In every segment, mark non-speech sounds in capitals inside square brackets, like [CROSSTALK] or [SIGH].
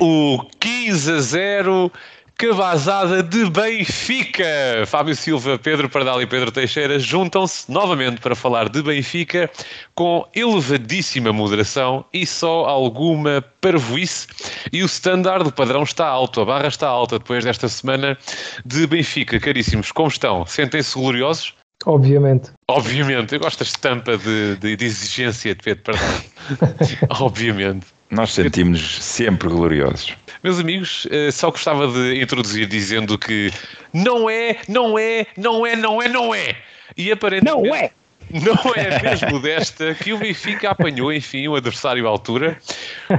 o 15 a 0 Cavazada de Benfica. Fábio Silva, Pedro Pardal e Pedro Teixeira juntam-se novamente para falar de Benfica com elevadíssima moderação e só alguma parvoíce. E o standard, o padrão está alto, a barra está alta depois desta semana de Benfica. Caríssimos, como estão? Sentem-se gloriosos? Obviamente. Obviamente. Eu gosto da estampa de, de, de exigência de Pedro Pardal. [LAUGHS] Obviamente. Nós sentimos sempre gloriosos. Meus amigos, eh, só gostava de introduzir dizendo que não é, não é, não é, não é, não é. E aparentemente. Não é! Não é mesmo desta que o Benfica apanhou, enfim, o adversário à altura.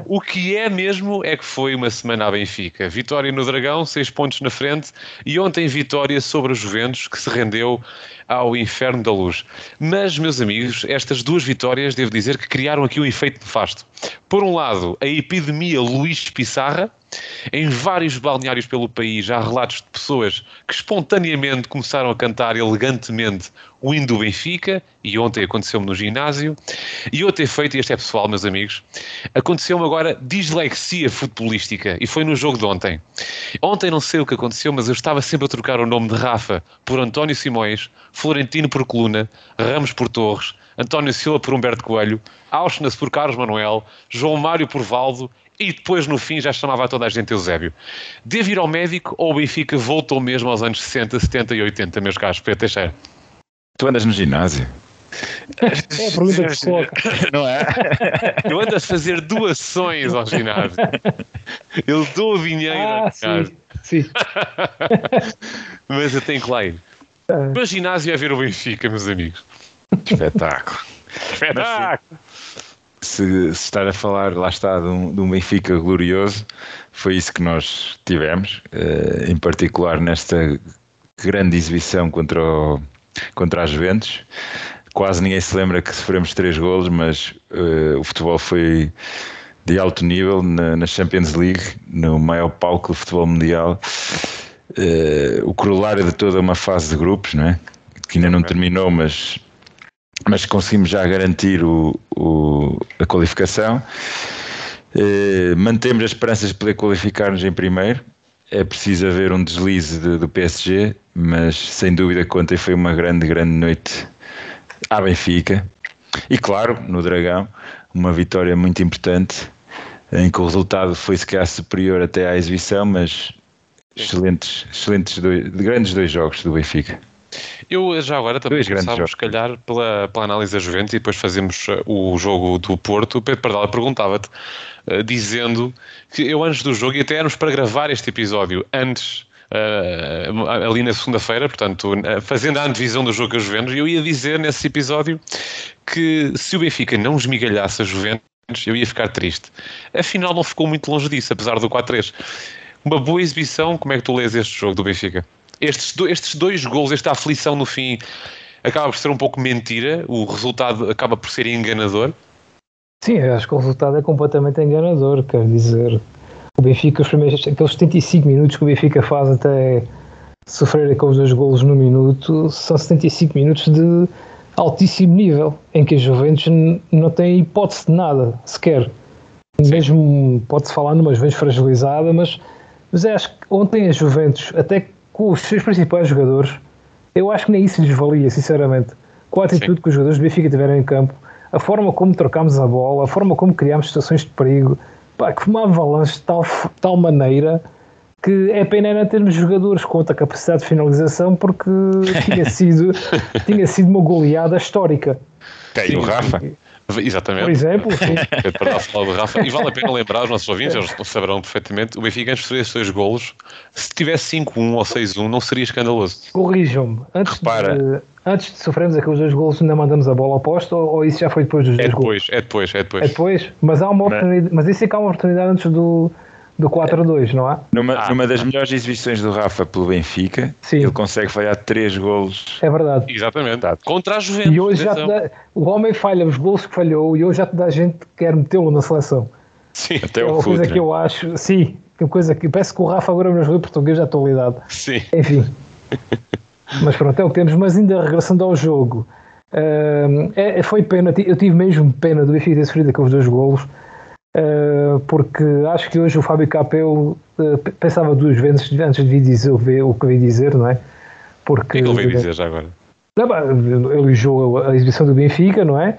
O que é mesmo é que foi uma semana à Benfica. Vitória no Dragão, seis pontos na frente, e ontem vitória sobre o Juventus, que se rendeu ao inferno da luz. Mas, meus amigos, estas duas vitórias, devo dizer que criaram aqui um efeito nefasto. Por um lado, a epidemia Luís Pissarra, em vários balneários pelo país há relatos de pessoas que espontaneamente começaram a cantar elegantemente o hino do Benfica, e ontem aconteceu-me no ginásio. E outro efeito, e este é pessoal, meus amigos, aconteceu-me agora dislexia futebolística, e foi no jogo de ontem. Ontem não sei o que aconteceu, mas eu estava sempre a trocar o nome de Rafa por António Simões, Florentino por Coluna, Ramos por Torres, António Silva por Humberto Coelho, Auschwitz por Carlos Manuel, João Mário por Valdo e depois no fim já chamava toda a gente Eusébio. Devo ir ao médico ou o Benfica voltou mesmo aos anos 60, 70 e 80, meus caros? Pedro Teixeira. Tu andas no ginásio? É a pergunta que se coloca. [LAUGHS] Não é? Eu ando a fazer doações ao ginásio. Eu dou dinheiro Ah, a casa. sim, sim. [LAUGHS] Mas eu tenho que lá ir. Ah. O meu ginásio é ver o Benfica, meus amigos. Espetáculo. Espetáculo! Se, se estar a falar, lá está, de um, de um Benfica glorioso, foi isso que nós tivemos, eh, em particular nesta grande exibição contra, o, contra a Juventus. Quase ninguém se lembra que sofremos três golos, mas eh, o futebol foi de alto nível na, na Champions League, no maior palco do futebol mundial. Eh, o corolário de toda uma fase de grupos, não é? que ainda não terminou, mas mas conseguimos já garantir o, o- a qualificação. Eh, mantemos as esperanças de poder qualificar-nos em primeiro. É preciso haver um deslize de- do PSG, mas sem dúvida que ontem foi uma grande, grande noite à Benfica. E claro, no Dragão, uma vitória muito importante, em que o resultado foi se calhar superior até à exibição, mas excelentes, excelentes dois, grandes dois jogos do Benfica. Eu já agora também começávamos, se calhar, pela, pela análise da Juventus e depois fazemos uh, o jogo do Porto. O Pedro Pardal perguntava-te, uh, dizendo que eu antes do jogo, e até éramos para gravar este episódio antes, uh, ali na segunda-feira, portanto, uh, fazendo a antevisão do jogo com a Juventus, eu ia dizer nesse episódio que se o Benfica não esmigalhasse a Juventus, eu ia ficar triste. Afinal, não ficou muito longe disso, apesar do 4-3. Uma boa exibição, como é que tu lês este jogo do Benfica? Estes, estes dois gols, esta aflição no fim, acaba por ser um pouco mentira, o resultado acaba por ser enganador. Sim, acho que o resultado é completamente enganador, quer dizer, o Benfica, os primeiros, aqueles 75 minutos que o Benfica faz até sofrer aqueles dois golos no minuto, são 75 minutos de altíssimo nível, em que a Juventus não tem hipótese de nada, sequer. Mesmo pode-se falar numa Juventus fragilizada, mas, mas eu acho que ontem a Juventus, até com os seus principais jogadores, eu acho que nem isso lhes valia, sinceramente. Com a atitude que os jogadores do Benfica tiveram em campo, a forma como trocámos a bola, a forma como criámos situações de perigo, pá, que foi uma avalanche de tal, tal maneira que é pena não termos jogadores com outra capacidade de finalização porque [LAUGHS] tinha sido, tinha sido uma goleada histórica. Tem o Rafa. [LAUGHS] Exatamente. Por exemplo, sim. Pedro Pardal falou do Rafa. E vale a pena lembrar, os nossos ouvintes, eles saberão perfeitamente, o Benfica antes de dois golos, se tivesse 5-1 ou 6-1, não seria escandaloso. corrijam-me. Antes, Repara. de, antes de sofrermos aqueles dois golos, ainda mandamos a bola ao posto ou, ou isso já foi depois dos É dois golos? depois, é depois, é É depois. depois? Mas há uma oportunidade, mas isso é que há uma oportunidade antes do, do 4-2, não há? Numa, Ah. numa das melhores exibições do Rafa pelo Benfica, Sim. ele consegue falhar três golos. É verdade. Exatamente. Contra a Juventus. E hoje já dá, o homem falha os gols que falhou e hoje já te dá gente que quer metê-lo na seleção. Sim, Até é o uma coisa Futre. que eu acho, sim, que é uma coisa que parece que o Rafa agora nos jogo português da atualidade. sim. Enfim. [LAUGHS] mas pronto, é o que temos. Mas ainda regressando ao jogo, hum, é, foi pena, eu tive mesmo pena do Benfica ter sofrido aqueles dois golos, porque acho que hoje o Fábio Capel uh, pensava duas vezes antes de dizer o que veio dizer, não é? Porque, o que é ele veio dizer já agora? Ele elogiou a exibição do Benfica, não é?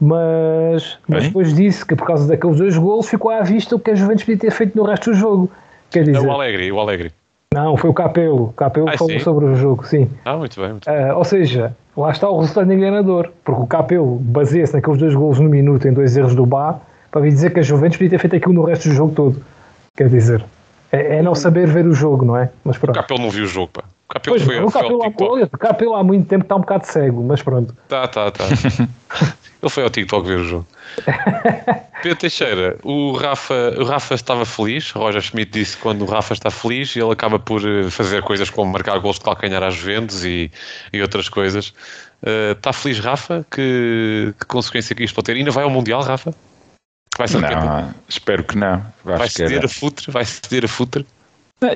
Mas, mas depois disse que por causa daqueles dois golos ficou à vista o que a Juventus podia ter feito no resto do jogo. Quer dizer, é o Alegre, o Alegre. Não, foi o Capelo. O Capelo ah, falou sim? sobre o jogo, sim. Ah, muito bem. Muito bem. Uh, ou seja, lá está o resultado enganador, porque o Capelo baseia-se naqueles dois golos no minuto em dois erros do Bá para vir dizer que a Juventus podia ter feito aquilo no resto do jogo todo. Quer dizer, é, é não saber ver o jogo, não é? Mas pronto. O Capelo não viu o jogo, pá. O Capelo pois, foi, o Capelo, foi o Capelo há muito tempo está um bocado cego, mas pronto. Tá, tá, tá. [LAUGHS] Ele foi ao TikTok ver o jogo. Pedro Teixeira, o Rafa, o Rafa estava feliz. Roger Schmidt disse que quando o Rafa está feliz, ele acaba por eh, fazer coisas como marcar gols de calcanhar às vendas e, e outras coisas. Uh, está feliz, Rafa? Que, que consequência que isto pode ter? Ainda vai ao Mundial, Rafa? Vai não, espero que não. vai ceder a futre? Vai ceder a futre?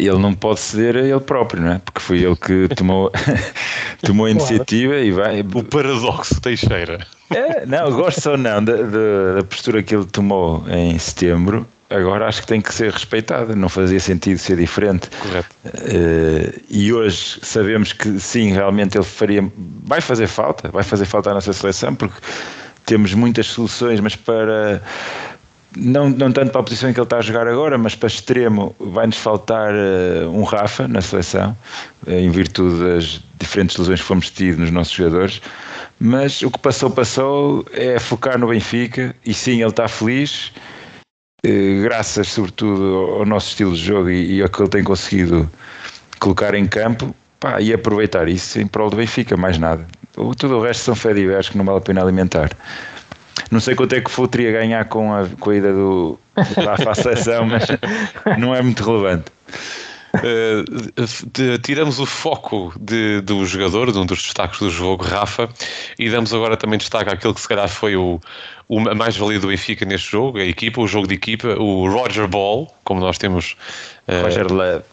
Ele não pode ceder a ele próprio, não é? Porque foi ele que tomou, [LAUGHS] tomou a iniciativa e vai. O paradoxo Teixeira. É, não, gosto ou não da, da, da, postura que ele tomou em setembro, agora acho que tem que ser respeitada. Não fazia sentido ser diferente. Correto. Uh, e hoje sabemos que sim, realmente ele faria. Vai fazer falta, vai fazer falta à nossa seleção, porque temos muitas soluções, mas para não, não tanto para a posição em que ele está a jogar agora, mas para extremo vai-nos faltar uh, um Rafa na seleção, uh, em virtude das diferentes lesões que fomos tidos nos nossos jogadores. Mas o que passou, passou, é focar no Benfica e sim, ele está feliz, uh, graças sobretudo ao nosso estilo de jogo e, e ao que ele tem conseguido colocar em campo pá, e aproveitar isso em prol do Benfica, mais nada. O, tudo o resto são fé diversos que não vale a pena alimentar. Não sei quanto é que o teria ganhar com a, com a ida do Rafa à seleção, mas não é muito relevante. Uh, de, tiramos o foco de, do jogador, de um dos destaques do jogo, Rafa, e damos agora também destaque àquele que se calhar foi o, o mais-valia do Benfica neste jogo, a equipa, o jogo de equipa, o Roger Ball, como nós temos. Uh, Roger Love.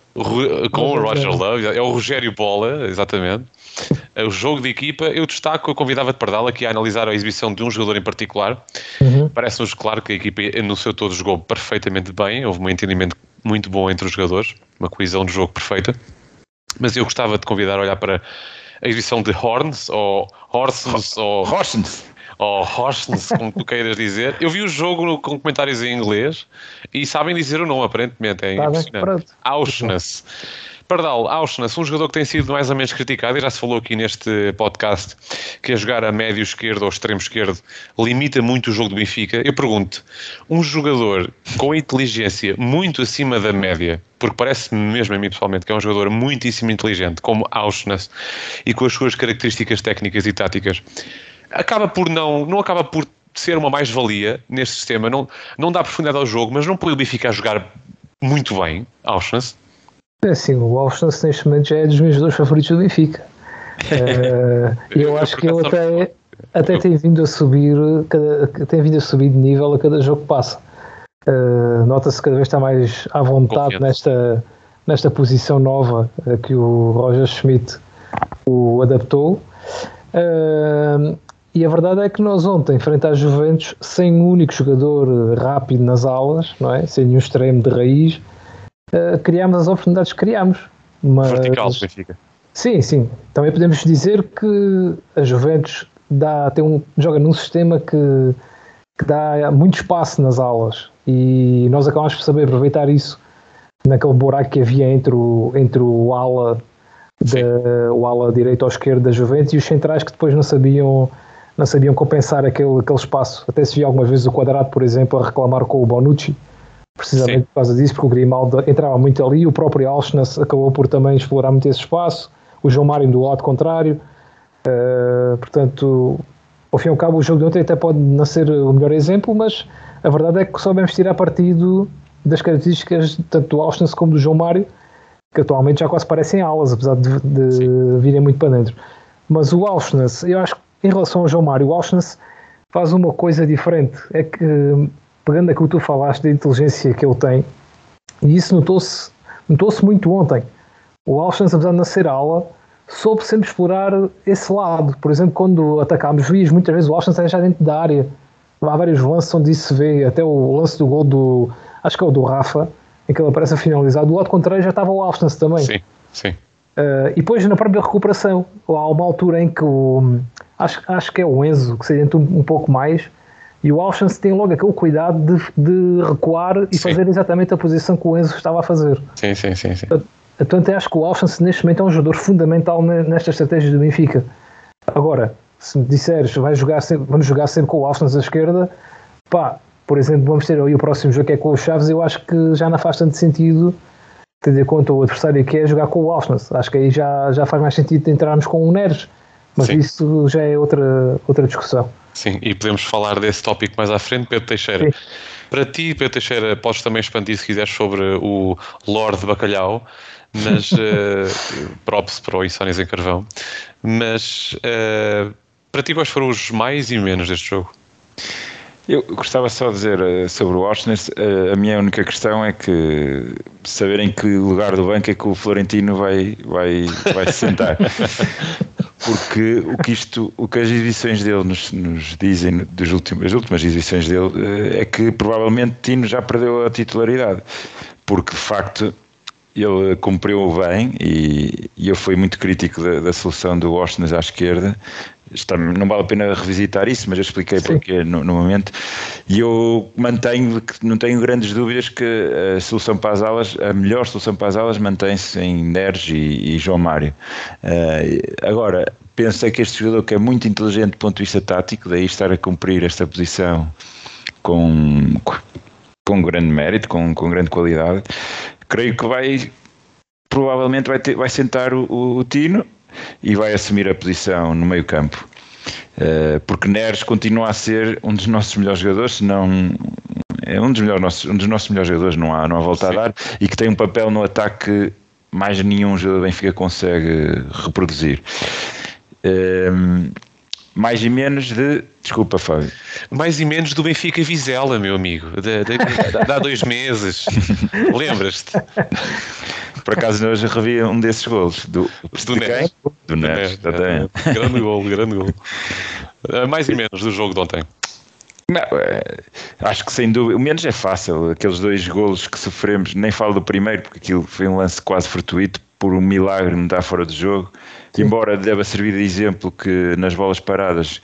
Com o Roger Love, é o Rogério Bola, exatamente. O jogo de equipa, eu destaco, eu convidava-te para dar aqui a analisar a exibição de um jogador em particular. Uhum. Parece-nos claro que a equipa no seu todo jogou perfeitamente bem, houve um entendimento muito bom entre os jogadores, uma coesão de jogo perfeita. Mas eu gostava de convidar a olhar para a exibição de Horns, ou Horsens, ou... Horsens ou Horsens, como tu queiras dizer. Eu vi o jogo com comentários em inglês e sabem dizer o nome, aparentemente. É tá impressionante. Auschwitz. Pardal, Auschwitz, um jogador que tem sido mais ou menos criticado, e já se falou aqui neste podcast, que a jogar a médio esquerdo ou extremo esquerdo limita muito o jogo do Benfica. Eu pergunto, um jogador com inteligência muito acima da média, porque parece-me mesmo a mim pessoalmente que é um jogador muitíssimo inteligente, como Auschwitz, e com as suas características técnicas e táticas, acaba por não, não acaba por ser uma mais-valia neste sistema, não, não dá profundidade ao jogo, mas não põe o Benfica a jogar muito bem, Auschwitz. É assim, o Auschwitz neste momento já é dos meus dois favoritos do Benfica. uh, [LAUGHS] eu acho que ele até, até tem vindo a subir, cada, tem vindo a subir de nível a cada jogo que passa. Uh, Nota-se cada vez está mais à vontade nesta, nesta posição nova uh, que o Roger Schmidt o adaptou. Uh, e a verdade é que nós ontem, frente às Juventus, sem um único jogador rápido nas alas, não é? sem nenhum extremo de raiz, uh, criámos as oportunidades que criámos. Mas, Vertical, Benfica. Sim, sim. Também podemos dizer que a Juventus dá, tem um, joga num sistema que, que dá muito espaço nas alas e nós acabamos por saber aproveitar isso naquele buraco que havia entre o, entre o ala de, o ala direito ou esquerdo da Juventus e os centrais que depois não sabiam não sabiam compensar aquele, aquele espaço. Até se viu algumas vezes o quadrado, por exemplo, a reclamar com o Bonucci, precisamente Sim. por causa disso, porque o Grimaldo entrava muito ali, o próprio Alchnas acabou por também explorar muito esse espaço, o João Mário do lado contrário. Uh, portanto, ao fim e ao cabo, o jogo de ontem até pode não ser o melhor exemplo, mas a verdade é que soubemos tirar partido das características tanto do Alchnas como do João Mário, que atualmente já quase parecem alas, apesar de, de virem muito para dentro. Mas o Alchnas, eu acho que em relação ao João Mário, o Auschwitz faz uma coisa diferente. É que, pegando aquilo que tu falaste da inteligência que ele tem, e isso notou-se notou muito ontem. O Auschwitz, apesar de não ser ala, soube sempre explorar esse lado. Por exemplo, quando atacámos Vias, muitas vezes o Auschwitz era já dentro da área. há vários lances onde isso se vê, até o lance do gol do, acho que é o do Rafa, em que ele aparece a finalizar, do lado contrário já estava o Alstance também. Sim, sim. Uh, e depois na própria recuperação, há uma altura em que o, acho, acho que é o Enzo que se adianta um, um pouco mais e o Alshans tem logo aquele cuidado de, de recuar e sim. fazer exatamente a posição que o Enzo estava a fazer. Sim, sim, sim. sim. Portanto, acho que o Alshans neste momento é um jogador fundamental nesta estratégia do Benfica. Agora, se me disseres vai jogar sempre, vamos jogar sempre com o Alshans à esquerda, pá, por exemplo, vamos ter aí o próximo jogo que é com o Chaves, eu acho que já não faz tanto sentido tendo em conta o adversário que é jogar com o Alshans. Acho que aí já, já faz mais sentido entrarmos com o Neres, mas Sim. isso já é outra, outra discussão. Sim, e podemos falar desse tópico mais à frente, Pedro Teixeira. Sim. Para ti, Pedro Teixeira, podes também expandir se quiseres sobre o Lorde Bacalhau, mas uh, [LAUGHS] props para o Insónias em Carvão. Mas uh, para ti, quais foram os mais e menos deste jogo? Eu gostava só de dizer uh, sobre o uh, a minha única questão é que saberem que lugar do banco é que o Florentino vai, vai, vai se sentar. [LAUGHS] porque o que isto, o que as exibições dele nos, nos dizem das últimas, as últimas exibições dele eh, é que provavelmente Tino já perdeu a titularidade, porque de facto ele cumpriu bem e, e eu fui muito crítico da, da solução do Washington à esquerda. Está, não vale a pena revisitar isso, mas eu expliquei Sim. porque no, no, momento. E eu mantenho, não tenho grandes dúvidas que a solução para as alas, a melhor solução para as alas, mantém-se em Neres e, e João Mário. Uh, agora, pensei que este jogador que é muito inteligente do ponto de vista tático, daí estar a cumprir esta posição com, com grande mérito, com, com grande qualidade, creio que vai provavelmente vai, ter, vai sentar o, o, o Tino e vai assumir a posição no meio campo. Uh, porque Neres continua a ser um dos nossos melhores jogadores, se não é um dos, melhores, um dos nossos melhores jogadores, não há, não há volta Sim. a dar, e que tem um papel no ataque que mais nenhum jogador do Benfica consegue reproduzir. Uh, mais e menos de. Desculpa, Fábio. Mais e menos do Benfica Vizela, meu amigo. De, de, de, de há dois meses. [LAUGHS] Lembras-te? Por acaso hoje revi um desses golos. Do, do Neres. Do Neres, é, Grande gol, grande gol. Eh, [LAUGHS] mais e menos do jogo de ontem. Não, é, acho que sem dúvida, o menos é fácil. Aqueles dois golos que sofremos, nem falo do primeiro, porque aquilo foi um lance quase fortuito, por um milagre não estar fora do jogo. Sim. Embora deva servir de exemplo que nas bolas paradas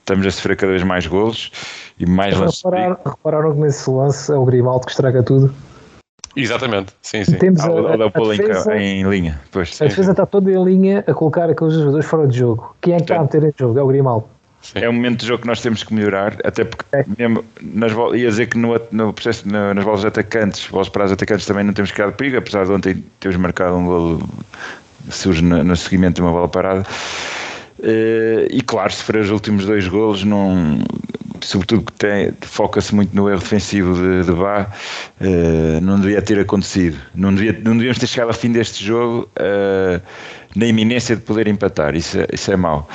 estamos a sofrer cada vez mais golos e mais lances. Reparar, repararam que nesse lance é o Grimaldo que estraga tudo. Exatamente, sim, sim. Temos a, a, a, defesa, em, em, linha. Pois, a defesa está toda em linha a colocar aqueles jogadores fora de jogo. Quem é que está a meter em jogo? É o Grimaldo. Sim. É um momento de jogo que nós temos que melhorar, até porque é. mesmo nas ia dizer que no, no processo, no, nas bolas atacantes, bolas para os atacantes também não temos criado perigo, apesar de ontem termos marcado um golo surge no, no seguimento de uma bola parada. Uh, e claro, se for os últimos dois golos, não, sobretudo que foca-se muito no erro defensivo de, de Bá, uh, não devia ter acontecido. Não, devia, não devíamos ter chegado ao fim deste jogo uh, na iminência de poder empatar, isso é, isso é mau.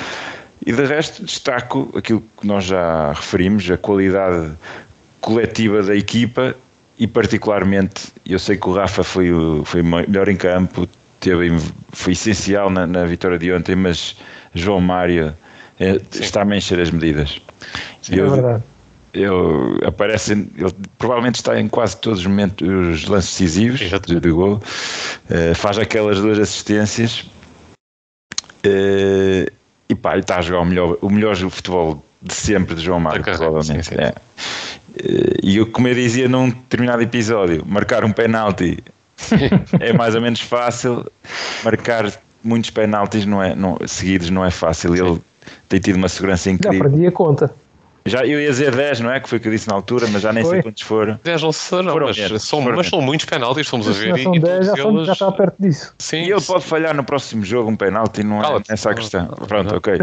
E de resto, destaco aquilo que nós já referimos, a qualidade coletiva da equipa e, particularmente, eu sei que o Rafa foi o foi melhor em campo, teve, foi essencial na, na vitória de ontem, mas João Mário é, está a encher as medidas. Sim, eu, é verdade. Eu, aparece, ele provavelmente está em quase todos os momentos, os lances decisivos de, de gol, uh, faz aquelas duas assistências uh, e pá, ele está a jogar o melhor, o melhor futebol de sempre de João Mário, provavelmente. Sim, sim. É. Uh, e eu, como eu dizia num determinado episódio, marcar um penalti [LAUGHS] é mais ou menos fácil, marcar muitos penaltis não é, não, seguidos não é fácil. Ele tem tido uma segurança incrível. Já perdi a conta. Já, eu ia dizer 10, não é? Que foi o que eu disse na altura, mas já nem foi. sei quantos foram. 10 não foram, foram mas, menos, são, foram mas são muitos penaltis, fomos a ver. São 10, já, eles... já está perto disso. Sim, e ele pode falhar no próximo jogo um penalti, não é essa a questão. Pronto, não. ok. [LAUGHS]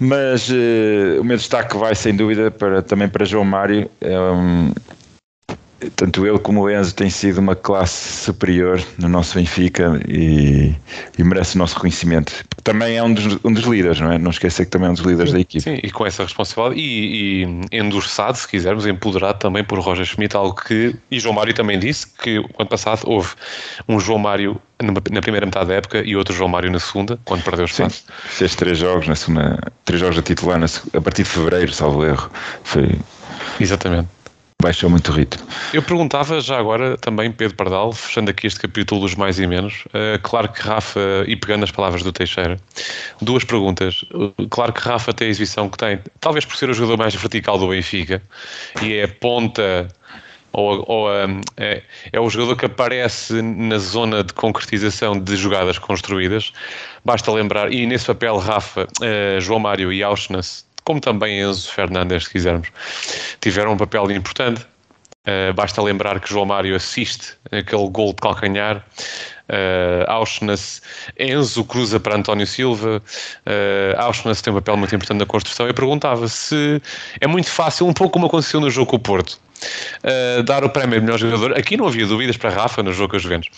mas uh, o meu destaque vai sem dúvida para, também para João Mário. É um, tanto ele como o Enzo têm sido uma classe superior no nosso Benfica e, e merece o nosso reconhecimento. Também é um dos, um dos líderes, não é? Não esquecer que também é um dos líderes sim, da equipe. Sim, e com essa responsabilidade e, e endossado, se quisermos, empoderado também por Roger Schmidt, algo que, e João Mário também disse, que o ano passado houve um João Mário na primeira metade da época e outro João Mário na segunda, quando perdeu os espaço. Fez três jogos na segunda, três jogos a titular na, a partir de fevereiro, salvo erro. Foi... Exatamente baixou muito o ritmo. Eu perguntava já agora também, Pedro Pardal, fechando aqui este capítulo dos mais e menos, uh, claro que Rafa, e pegando as palavras do Teixeira, duas perguntas. Uh, claro que Rafa tem a exibição que tem, talvez por ser o jogador mais vertical do Benfica, e é a ponta ou, ou um, é, é, o jogador que aparece na zona de concretização de jogadas construídas. Basta lembrar, e nesse papel, Rafa, uh, João Mário e Auschwitz como também Enzo Fernandes, se quisermos, tiveram um papel importante. Uh, basta lembrar que João Mário assiste aquele gol de calcanhar. Uh, Auschwitz, Enzo cruza para António Silva. Uh, Auschwitz tem um papel muito importante na construção. Eu perguntava se é muito fácil, um pouco como aconteceu no jogo com o Porto, uh, dar o prémio de melhor jogador. Aqui não havia dúvidas para Rafa no jogo com os Juventus,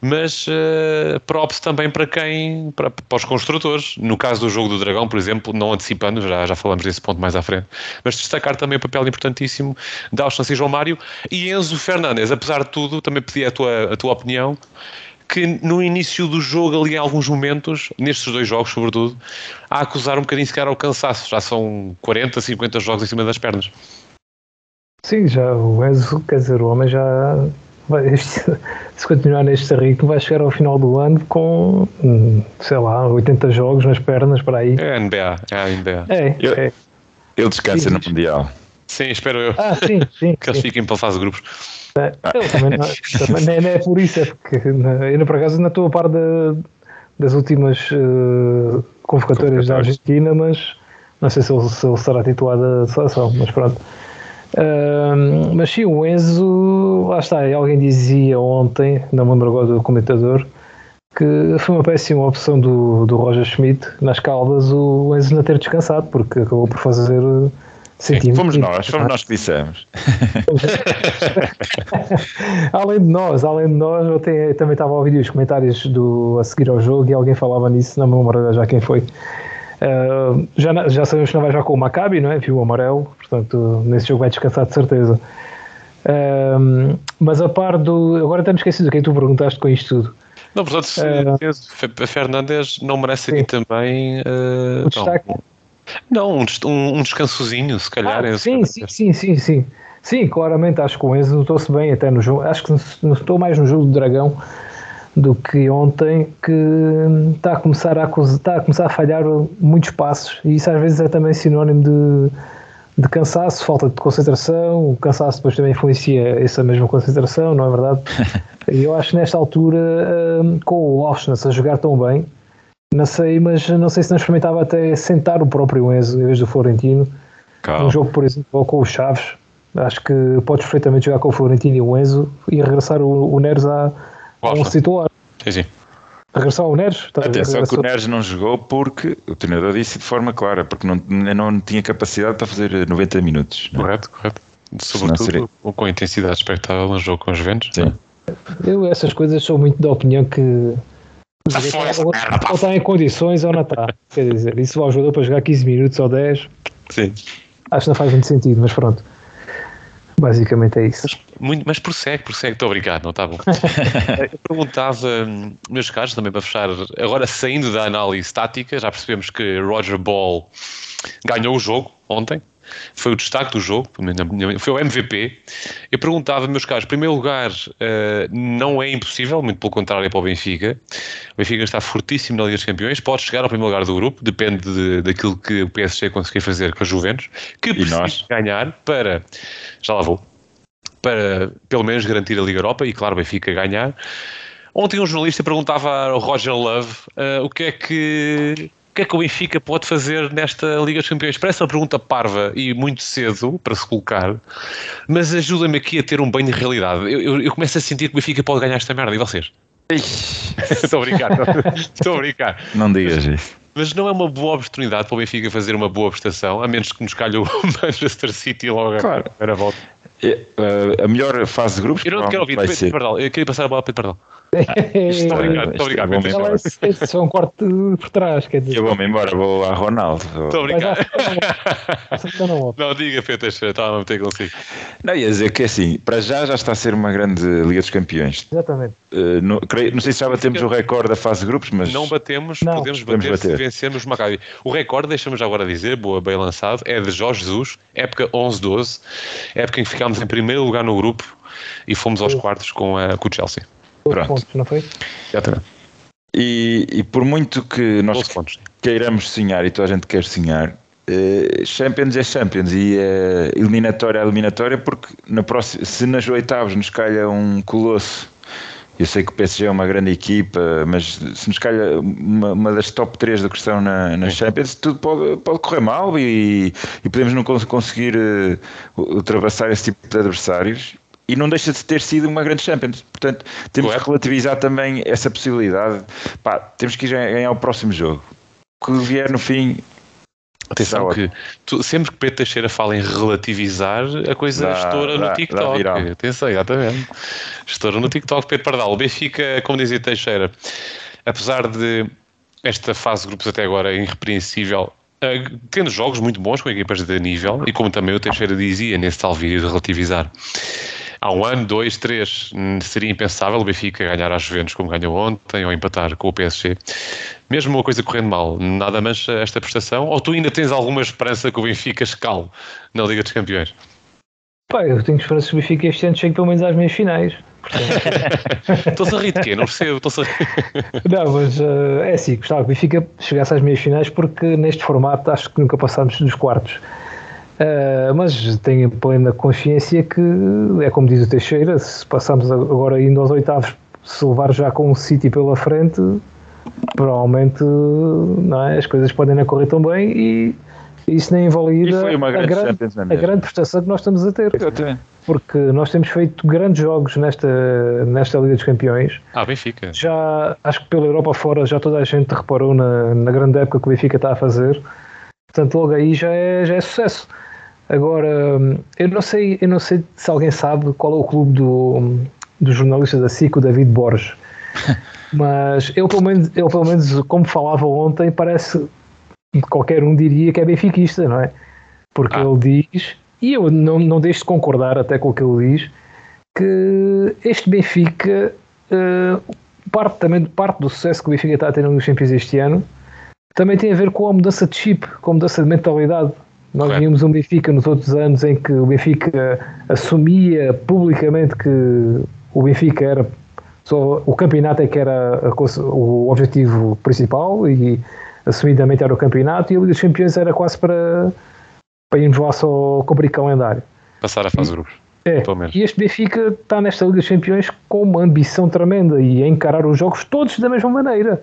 mas uh, props também para quem, para, para, os construtores. No caso do jogo do Dragão, por exemplo, não antecipando, já, já falamos desse ponto mais à frente, mas destacar também o papel importantíssimo de Austin e João Mário e Enzo Fernandes. Apesar de tudo, também pedi a tua, a tua opinião que no início do jogo, ali em alguns momentos, nestes dois jogos sobretudo, a acusar um bocadinho se ao cansaço. Já são 40, 50 jogos em cima das pernas. Sim, já o Enzo, quer dizer, o homem já vai, [LAUGHS] se continuar neste ritmo vai chegar ao final do ano com sei lá, 80 jogos nas pernas para aí. É a NBA, é a NBA. É, eu, é. Ele descansa sim. no Mundial. Sim, espero eu. Ah, sim, sim. [LAUGHS] que eles sim. fiquem pela fase de grupos. É, eu também, não, também não, é, por isso, é porque ainda por acaso ainda estou a par de, das últimas uh, convocatórias da Argentina, mas não sei se ele, se ele será titulado da seleção, mas pronto. Uh, mas sim, o Enzo, lá está, alguém dizia ontem, não me lembro agora do comentador, que foi uma péssima opção do, do Roger Schmidt nas Caldas o Enzo não ter descansado, porque acabou por fazer. Sim, fomos nós, fomos nós que dissemos. [LAUGHS] além de nós, além de nós, eu, tenho, eu também estava a ouvir os comentários do, a seguir ao jogo e alguém falava nisso, não me lembro já quem foi. Uh, já, já sabemos que não vai já com o Maccabi, não é? Viu o amarelo, portanto, nesse jogo vai descansar de certeza. Uh, mas a par do. Agora estamos esquecido o que é que tu perguntaste com isto tudo. Não, portanto, uh, Fernandes não merece aqui também. o destaque. Não, um, um, descansozinho, se calhar. Ah, sim, sim, sim, sim, sim. Sim, claramente acho que o Enzo notou-se bem até no jogo. Acho que notou mais no jogo do Dragão do que ontem, que está a começar a, está a, começar a falhar muitos passos e isso às vezes é também sinónimo de, de cansaço, falta de concentração, o cansaço depois também influencia essa mesma concentração, não é verdade? [LAUGHS] E eu acho que nesta altura, um, com o Auschwitz a jogar tão bem, não sei, mas não sei se não experimentava até sentar o próprio Enzo em vez do Florentino. Calma. Um jogo, por exemplo, com o Chaves, acho que podes perfeitamente jogar com o Florentino e o Enzo e regressar o, o Neres à um titular. Sim, sim. Regressar ao Neres? Tá, Atenção regressou. que o Neres não jogou porque o treinador disse de forma clara, porque não, não tinha capacidade para fazer 90 minutos. Não? É? Correto, correto. Sobretudo seria... com a intensidade expectável no jogo com os Juventus. Sim. Eu essas coisas sou muito da opinião que ou, ou está em condições ou não está. Quer dizer, isso vai ao jogador para jogar 15 minutos ou 10. Sim. Acho que não faz muito sentido, mas pronto. Basicamente é isso. Mas, muito, mas prossegue, prossegue, estou obrigado, não está bom. [LAUGHS] Eu perguntava, meus caros, também para fechar, agora saindo da análise tática, já percebemos que Roger Ball ganhou o jogo ontem, foi o destaque do jogo, foi o MVP. Eu perguntava, meus caros, em primeiro lugar, eh, não é impossível, muito pelo contrário, é para o Benfica. O Benfica está fortíssimo na Liga dos Campeões, pode chegar ao primeiro lugar do grupo, depende de, daquilo que o PSG conseguir fazer com a Juventus, que precisa ganhar para, já lá vou, para pelo menos garantir a Liga Europa e, claro, o Benfica ganhar. Ontem um jornalista perguntava ao Roger Love uh, o que é que que é que o Benfica pode fazer nesta Liga dos Campeões? Parece uma pergunta parva e muito cedo para se colocar, mas ajuda-me aqui a ter um banho de realidade. Eu, eu, eu, começo a sentir que o Benfica pode ganhar esta merda, e vocês? [LAUGHS] Estou a brincar, [LAUGHS] estou a brincar. Não digas isso. Mas não é uma boa oportunidade para o Benfica fazer uma boa prestação, a menos que nos calhe o [LAUGHS] Manchester City logo claro. a primeira volta. a melhor fase de grupos. Eu não te quero ouvir, Pedro Pardal. Eu queria passar a bola para Pedro Pardal. Muito obrigado, muito obrigado. É só um corte por trás, quer dizer. Eu vou-me embora, vou a Ronaldo. Muito obrigado. Não, não diga, Pedro estava a meter consigo. Não, ia dizer que assim, para já já está a ser uma grande Liga dos Campeões. Exatamente. Uh, não, creio, não sei se já batemos o recorde da fase de grupos, mas. Não batemos, não. podemos bater, podemos bater. se vencermos o Maccabi. O recorde, deixamos agora dizer, boa, bem lançado, é de Jorge Jesus, época 11-12, época em que ficámos em primeiro lugar no grupo e fomos aos quartos com, a, com o Chelsea. Pronto. pontos, não foi? Exatamente. E, e por muito que nós queiramos sonhar e toda a gente quer sonhar, Uh, Champions é Champions e uh, eliminatória é eliminatória porque na próxima, se nas oitavas nos calha um colosso eu sei que o PSG é uma grande equipa mas se nos calha uma, uma das top 3 da questão na, na Champions tudo pode, pode correr mal e, e podemos não conseguir uh, ultrapassar esse tipo de adversários e não deixa de ter sido uma grande Champions. Portanto, temos que relativizar também essa possibilidade. Pá, temos que ganhar o próximo jogo. Que vier no fim. Atenção que tu, sempre que Pedro Teixeira fala em relativizar, a coisa dá, estoura dá, no TikTok. Atenção, exatamente. Estoura no TikTok, Pedro Pardal. O Benfica, como dizia Teixeira, apesar de esta fase de grupos até agora irrepreensível, uh, tendo jogos muito bons com equipas de nível, e como também o Teixeira dizia nesse tal vídeo de relativizar, há um ano, dois, três, hum, seria impensável o Benfica ganhar às Juventus como ganhou ontem ou empatar com o PSG. Mesmo uma coisa correndo mal, nada mancha esta prestação? Ou tu ainda tens alguma esperança que o Benfica escale na Liga dos Campeões? Pá, eu tenho esperança que o Benfica este ano chegue pelo menos às meias finais. [LAUGHS] Estou-se a rir de quê? Não percebo. Estou a rir. [LAUGHS] Não, mas uh, é assim, gostava que o Benfica chegasse às meias finais porque neste formato acho que nunca passámos dos quartos. Uh, mas tenho plena consciência que é como diz o Teixeira, se passamos agora indo aos oitavos, se levar já com o City pela frente, provavelmente não é? as coisas podem não correr tão bem e isso nem invalida grande a, grande, a grande prestação que nós estamos a ter. Porque nós temos feito grandes jogos nesta, nesta Liga dos Campeões. Ah, Benfica. Já, acho que pela Europa fora já toda a gente reparou na, na grande época que o Benfica está a fazer. Portanto, logo aí já é, já é sucesso. Agora, eu não sei, eu não sei se alguém sabe qual é o clube do, do jornalista da SIC, o David Borges. [LAUGHS] Mas ele pelo, menos, ele, pelo menos, como falava ontem, parece qualquer um diria que é benfiquista, não é? Porque ah. ele diz, e eu não, não deixo de concordar até com o que ele diz, que este Benfica, uh, parte, também, parte do sucesso que o Benfica está a ter no Champions este ano, também tem a ver com a mudança de chip, com a mudança de mentalidade. Nós Correto. vimos um Benfica nos outros anos em que o Benfica assumia publicamente que o Benfica era só o campeonato é que era a, o objetivo principal e assumidamente era o campeonato e a Liga dos Campeões era quase para, para irmos lá só cumprir calendário. Passar a fase de grupos. É, e este Benfica está nesta Liga dos Campeões com uma ambição tremenda e a encarar os jogos todos da mesma maneira.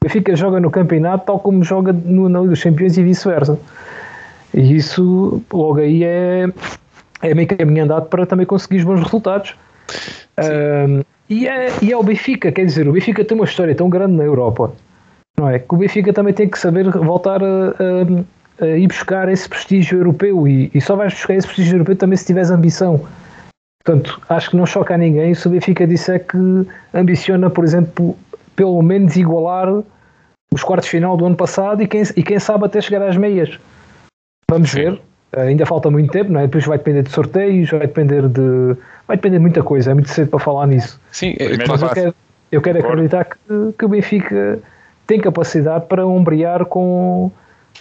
O Benfica joga no campeonato tal como joga no, na Liga dos Campeões e vice-versa. E isso, logo aí, é, é meio caminho andado para também conseguir os bons resultados. Um, e, é, e é o Benfica, quer dizer, o Benfica tem uma história tão grande na Europa, não é? Que o Benfica também tem que saber voltar a, a, a ir buscar esse prestígio europeu e, e, só vais buscar esse prestígio europeu também se tiveres ambição. Portanto, acho que não choca a ninguém se o Benfica disser que ambiciona, por exemplo, pelo menos igualar os quartos de final do ano passado e quem, e quem sabe até chegar às meias. Vamos Sim. ver. Ainda falta muito tempo, não é? Depois vai depender de sorteios, vai depender de. Vai depender de muita coisa, é muito cedo para falar nisso. Sim, é, mas eu quero, eu quero acreditar que, que o Benfica tem capacidade para ombrear com,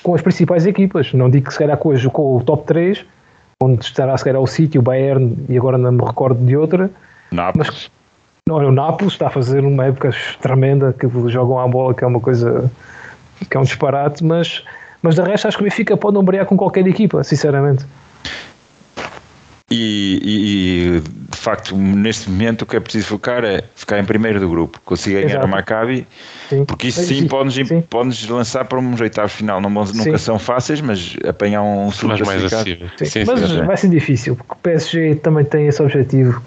com as principais equipas. Não digo que se calhar com, com o top 3, onde estará se calhar o City, o Bayern e agora não me recordo de outra. Nápoles. Não, o Nápoles está a fazer uma época tremenda que jogam à bola, que é uma coisa que é um disparate, mas mas de resto acho que o Benfica pode ombrear com qualquer equipa, sinceramente. E, e, de facto, neste momento o que é preciso focar é ficar em primeiro do grupo, conseguir ganhar o Maccabi, sim. porque isso sim, sim, pode-nos lançar para uns oitavos final. Não, nunca são fáceis, mas apanhar um super mais acessível. mas vai ser difícil, porque o PSG também tem esse objetivo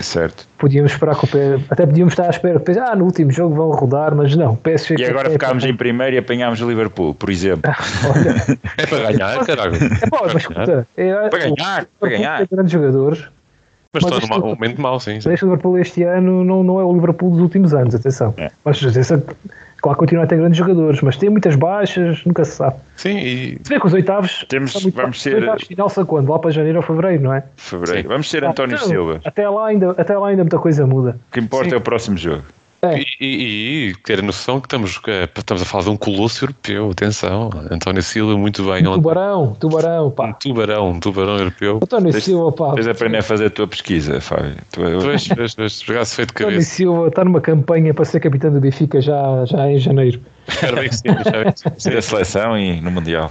Certo. Podíamos esperar que o PSG, até podíamos estar à espera, depois, ah, no último jogo vão rodar, mas não, o PSG E agora ficámos em primeiro e apanhámos o Liverpool, por exemplo. Olha, [LAUGHS] É para ganhar, caralho. é pá, mas escuta, é, Para ganhar, o para ganhar. grandes jogadores, Mas Mas estou isto- num momento mau, sim. sim. mas este Liverpool este ano não, não é o Liverpool dos últimos anos, atenção. É. Mas atenção, claro que continua a ter grandes jogadores, mas tem muitas baixas, nunca se sabe. Sim, e Se vê que os oitavos, Temos- vamos baixos. ser- Os oitavos final são quando? Lá para janeiro ou fevereiro, não é? Fevereiro. Sim. Vamos ser António Então, Silva. Até lá, ainda, até lá ainda muita coisa muda. O que importa Sim. é o próximo jogo. É. E, e- e ter a noção que estamos, que estamos a falar de um colosso europeu, atenção, António Silva muito bem, ontem. Tubarão, tubarão, um pá. tubarão, um tubarão europeu. António Tens- Silva, pá. Tens de aprender a fazer a tua pesquisa, Fábio. Tu- Pois, pois, pois, jogasse feito de António cabeça. Silva está numa campanha para ser capitão do Benfica já, já em janeiro. Espero bem que sim. Ser a seleção e no Mundial.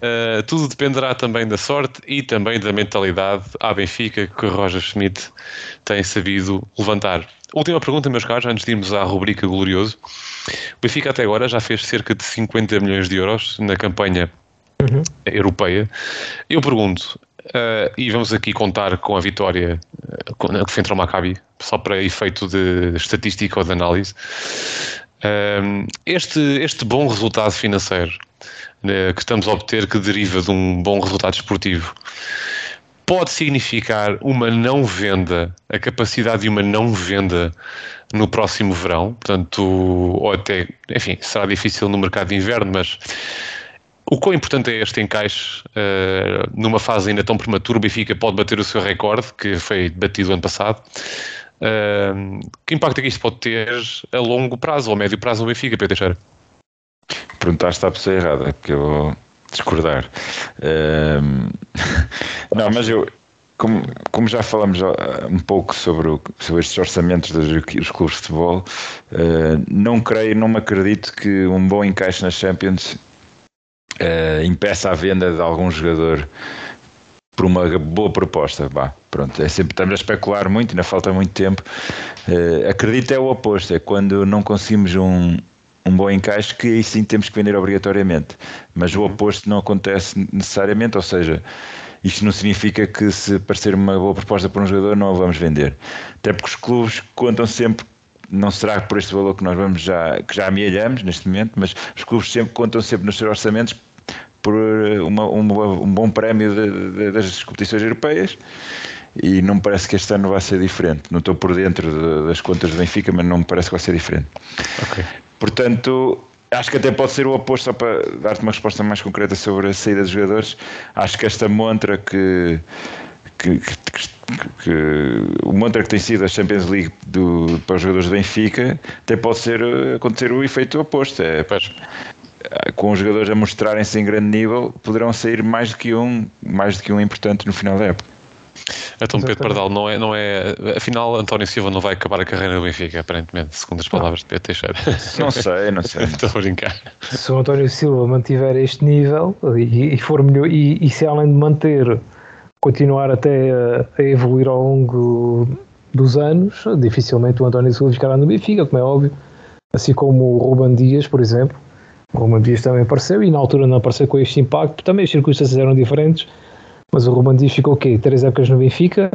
Uh, [LAUGHS] tudo dependerá também da sorte e também da mentalidade à Benfica que o Roger Schmidt tem sabido levantar. Última pergunta, meus caros, antes de irmos à rubrica Glorioso. O Benfica até agora já fez cerca de 50 milhões de euros na campanha Uhum. europeia. Eu pergunto, uh, e vamos aqui contar com a vitória uh, com- frente ao Maccabi, só para efeito de estatística ou de análise. Um, este, este bom resultado financeiro né, que estamos a obter, que deriva de um bom resultado esportivo, pode significar uma não venda, a capacidade de uma não venda no próximo verão, portanto, ou até, enfim, será difícil no mercado de inverno, mas o quão importante é este encaixe uh, numa fase ainda tão prematura? O Benfica pode bater o seu recorde, que foi batido ano passado. Uh, que impacto é que isto pode ter a longo prazo ou a médio prazo no Benfica, Pedro Teixeira? Perguntaste à pessoa errada, porque eu vou discordar. Ehm, [LAUGHS] não, mas eu, como, como já falamos ah, um pouco sobre, o- sobre estes orçamentos dos, dos clubes de futebol, eh, não creio, não me acredito que um bom encaixe nas Champions eh, impeça a venda de algum jogador por uma boa proposta. Vá, pronto, é sempre estamos a especular muito, ainda falta muito tempo. Eh, acredito é o oposto, é quando não conseguimos um, um bom encaixe que aí sim temos que vender obrigatoriamente. Mas o oposto não acontece necessariamente, ou seja, isto não significa que se aparecer uma boa proposta para um jogador não a vamos vender. Até porque os clubes contam sempre não será por este valor que nós vamos já que já amealhamos neste momento, mas os clubes sempre contam sempre nos seus orçamentos por uma- um, um bom prémio de- de- das competições europeias e não me parece que este ano vai ser diferente. Não estou por dentro de- das contas do Benfica, mas não me parece que vai ser diferente. Ok. Portanto, acho que até pode ser o oposto, só para dar-te uma resposta mais concreta sobre a saída dos jogadores. Acho que esta montra que, que, que, que- que- o montra que tem sido a Champions League do, para os jogadores do Benfica até pode ser eh, acontecer o efeito oposto. É, Pois. com os jogadores a mostrarem-se em grande nível, poderão sair mais do que um, mais do que um importante no final da época. Então, Pedro. Pardal, não é, não é. Afinal, António Silva não vai acabar a carreira no Benfica, aparentemente, segundo as palavras de Pedro Teixeira. [LAUGHS] Não sei, não sei. [LAUGHS] Estou a brincar. se o António Silva mantiver este nível e, e for melhor, e, e se além de manter, continuar até a, a evoluir ao longo dos anos, dificilmente o António Silva ficará no Benfica, como é óbvio, assim como o Ruben Dias, por exemplo. O Ruben Dias também apareceu e na altura não apareceu com este impacto, também as circunstâncias eram diferentes, mas o Ruben Dias ficou o quê? Três épocas no Benfica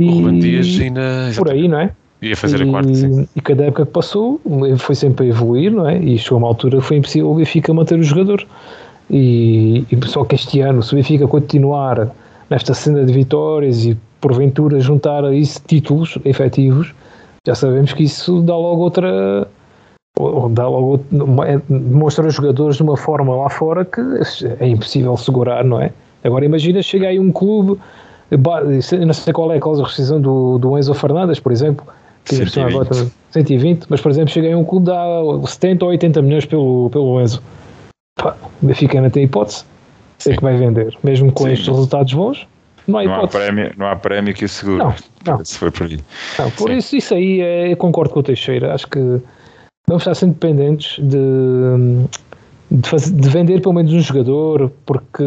e O Ruben Dias ainda. por aí, não é? Ia fazer e, a quarta, sim. e cada época que passou foi sempre a evoluir, não é? E chegou a uma altura que foi impossível o Benfica manter o jogador. E, e só que este ano, se o Benfica continuar nesta cena de vitórias e porventura juntar a isso títulos efetivos, já sabemos que isso dá logo outra. ou Dá logo, é- demonstra aos jogadores de uma forma lá fora que é impossível segurar, não é? Agora imagina, chega aí um clube, não sei qual é a causa de rescisão do, do Enzo Fernandes, por exemplo, que eles estão 120. agora 120, mas por exemplo, chega aí um clube dá 70 ou 80 milhões pelo, pelo Enzo. Pá, o Benfica não tem hipótese. É que vai vender. Mesmo com Sim. estes resultados bons, não há Não há, prémio, não há prémio que o segure. Não, não. Se for por aí. Não, por Sim. isso, isso aí é, eu concordo com o Teixeira. Acho que vamos estar sempre dependentes de, de, fazer- de vender pelo menos um jogador, porque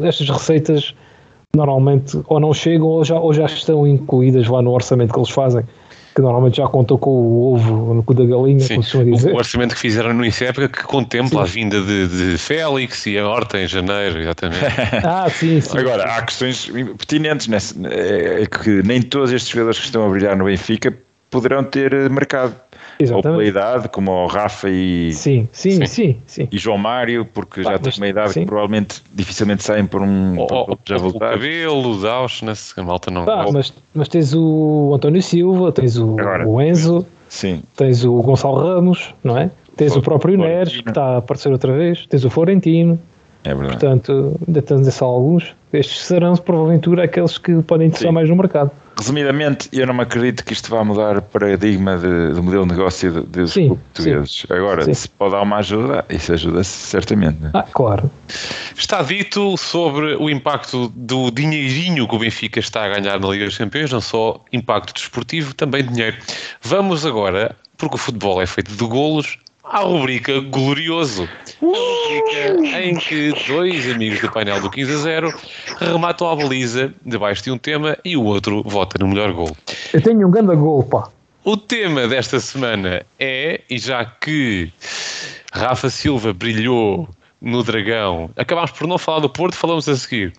estas receitas normalmente ou não chegam ou já, ou já estão incluídas lá no orçamento que eles fazem. Que normalmente já contou com o ovo no cu da galinha, Sim, como dizer. o orçamento que fizeram no época que contempla a vinda de, de Félix e a horta em janeiro, exatamente. [LAUGHS] Ah, sim, sim. Agora, há questões pertinentes, nessa, é que nem todos estes jogadores que estão a brilhar no Benfica poderão ter mercado. Ou pela Exatamente. idade, como o Rafa e, Sim, sim, Sim. sim, sim. e João Mário, porque Pá, já têm uma idade sim. que provavelmente dificilmente saem por um Ou, por ou, já ou o voltar. cabelo, o Auschwitz, a malta não Pá, mas, mas tens o António Silva, tens o, Agora. o Enzo, Sim, tens o Gonçalo Ramos, não é? Tens o próprio Florentino. Neres, que está a aparecer outra vez, tens o Florentino, é verdade. portanto, ainda temos esses alguns. Estes serão, porventura, aqueles que podem interessar Sim. mais no mercado. Resumidamente, eu não me acredito que isto vá mudar o paradigma de- do modelo de negócio de- dos Sim, clubes portugueses. Agora, Sim. se pode dar uma ajuda, isso ajuda-se certamente. né? Ah, claro. Está dito sobre o impacto do dinheirinho que o Benfica está a ganhar na Liga dos Campeões, não só impacto desportivo, também dinheiro. Vamos agora, porque o futebol é feito de golos, à rubrica Glorioso. A rubrica em que dois amigos do painel do 15 a 0 rematam a baliza debaixo de um tema e o outro vota no melhor gol. Eu tenho um grande gol, pá. O tema desta semana é, e já que Rafa Silva brilhou no Dragão, acabámos por não falar do Porto, falamos a seguir.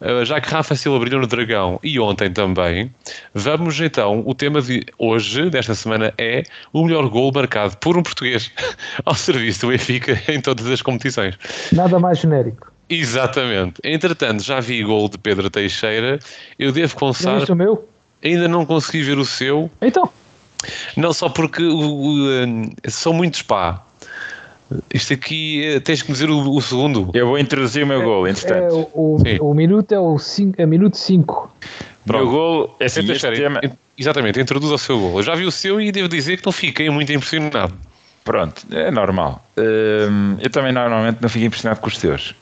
Uh, já que Rafa Silva brilhou no Dragão e ontem também, vamos então, o tema de hoje, desta semana, é o melhor gol marcado por um português [LAUGHS] ao serviço do Benfica em todas as competições. Nada mais genérico. Exatamente. Entretanto, já vi gol de Pedro Teixeira. Eu devo confessar, viste o meu? ainda não consegui ver o seu, Então, não, só porque o, eh, são muitos pá. Isto aqui, eh, tens que me dizer o, o segundo. Eu vou introduzir o meu gol, é, entretanto. o, Sim. o, o minuto é o cinco, é minuto 5. O meu gol é Pedro este tema, en- Exatamente, introduz o seu gol. Eu já vi o seu e devo dizer que não fiquei muito impressionado. pronto, é normal. Hum, eu também normalmente não fico impressionado com os teus.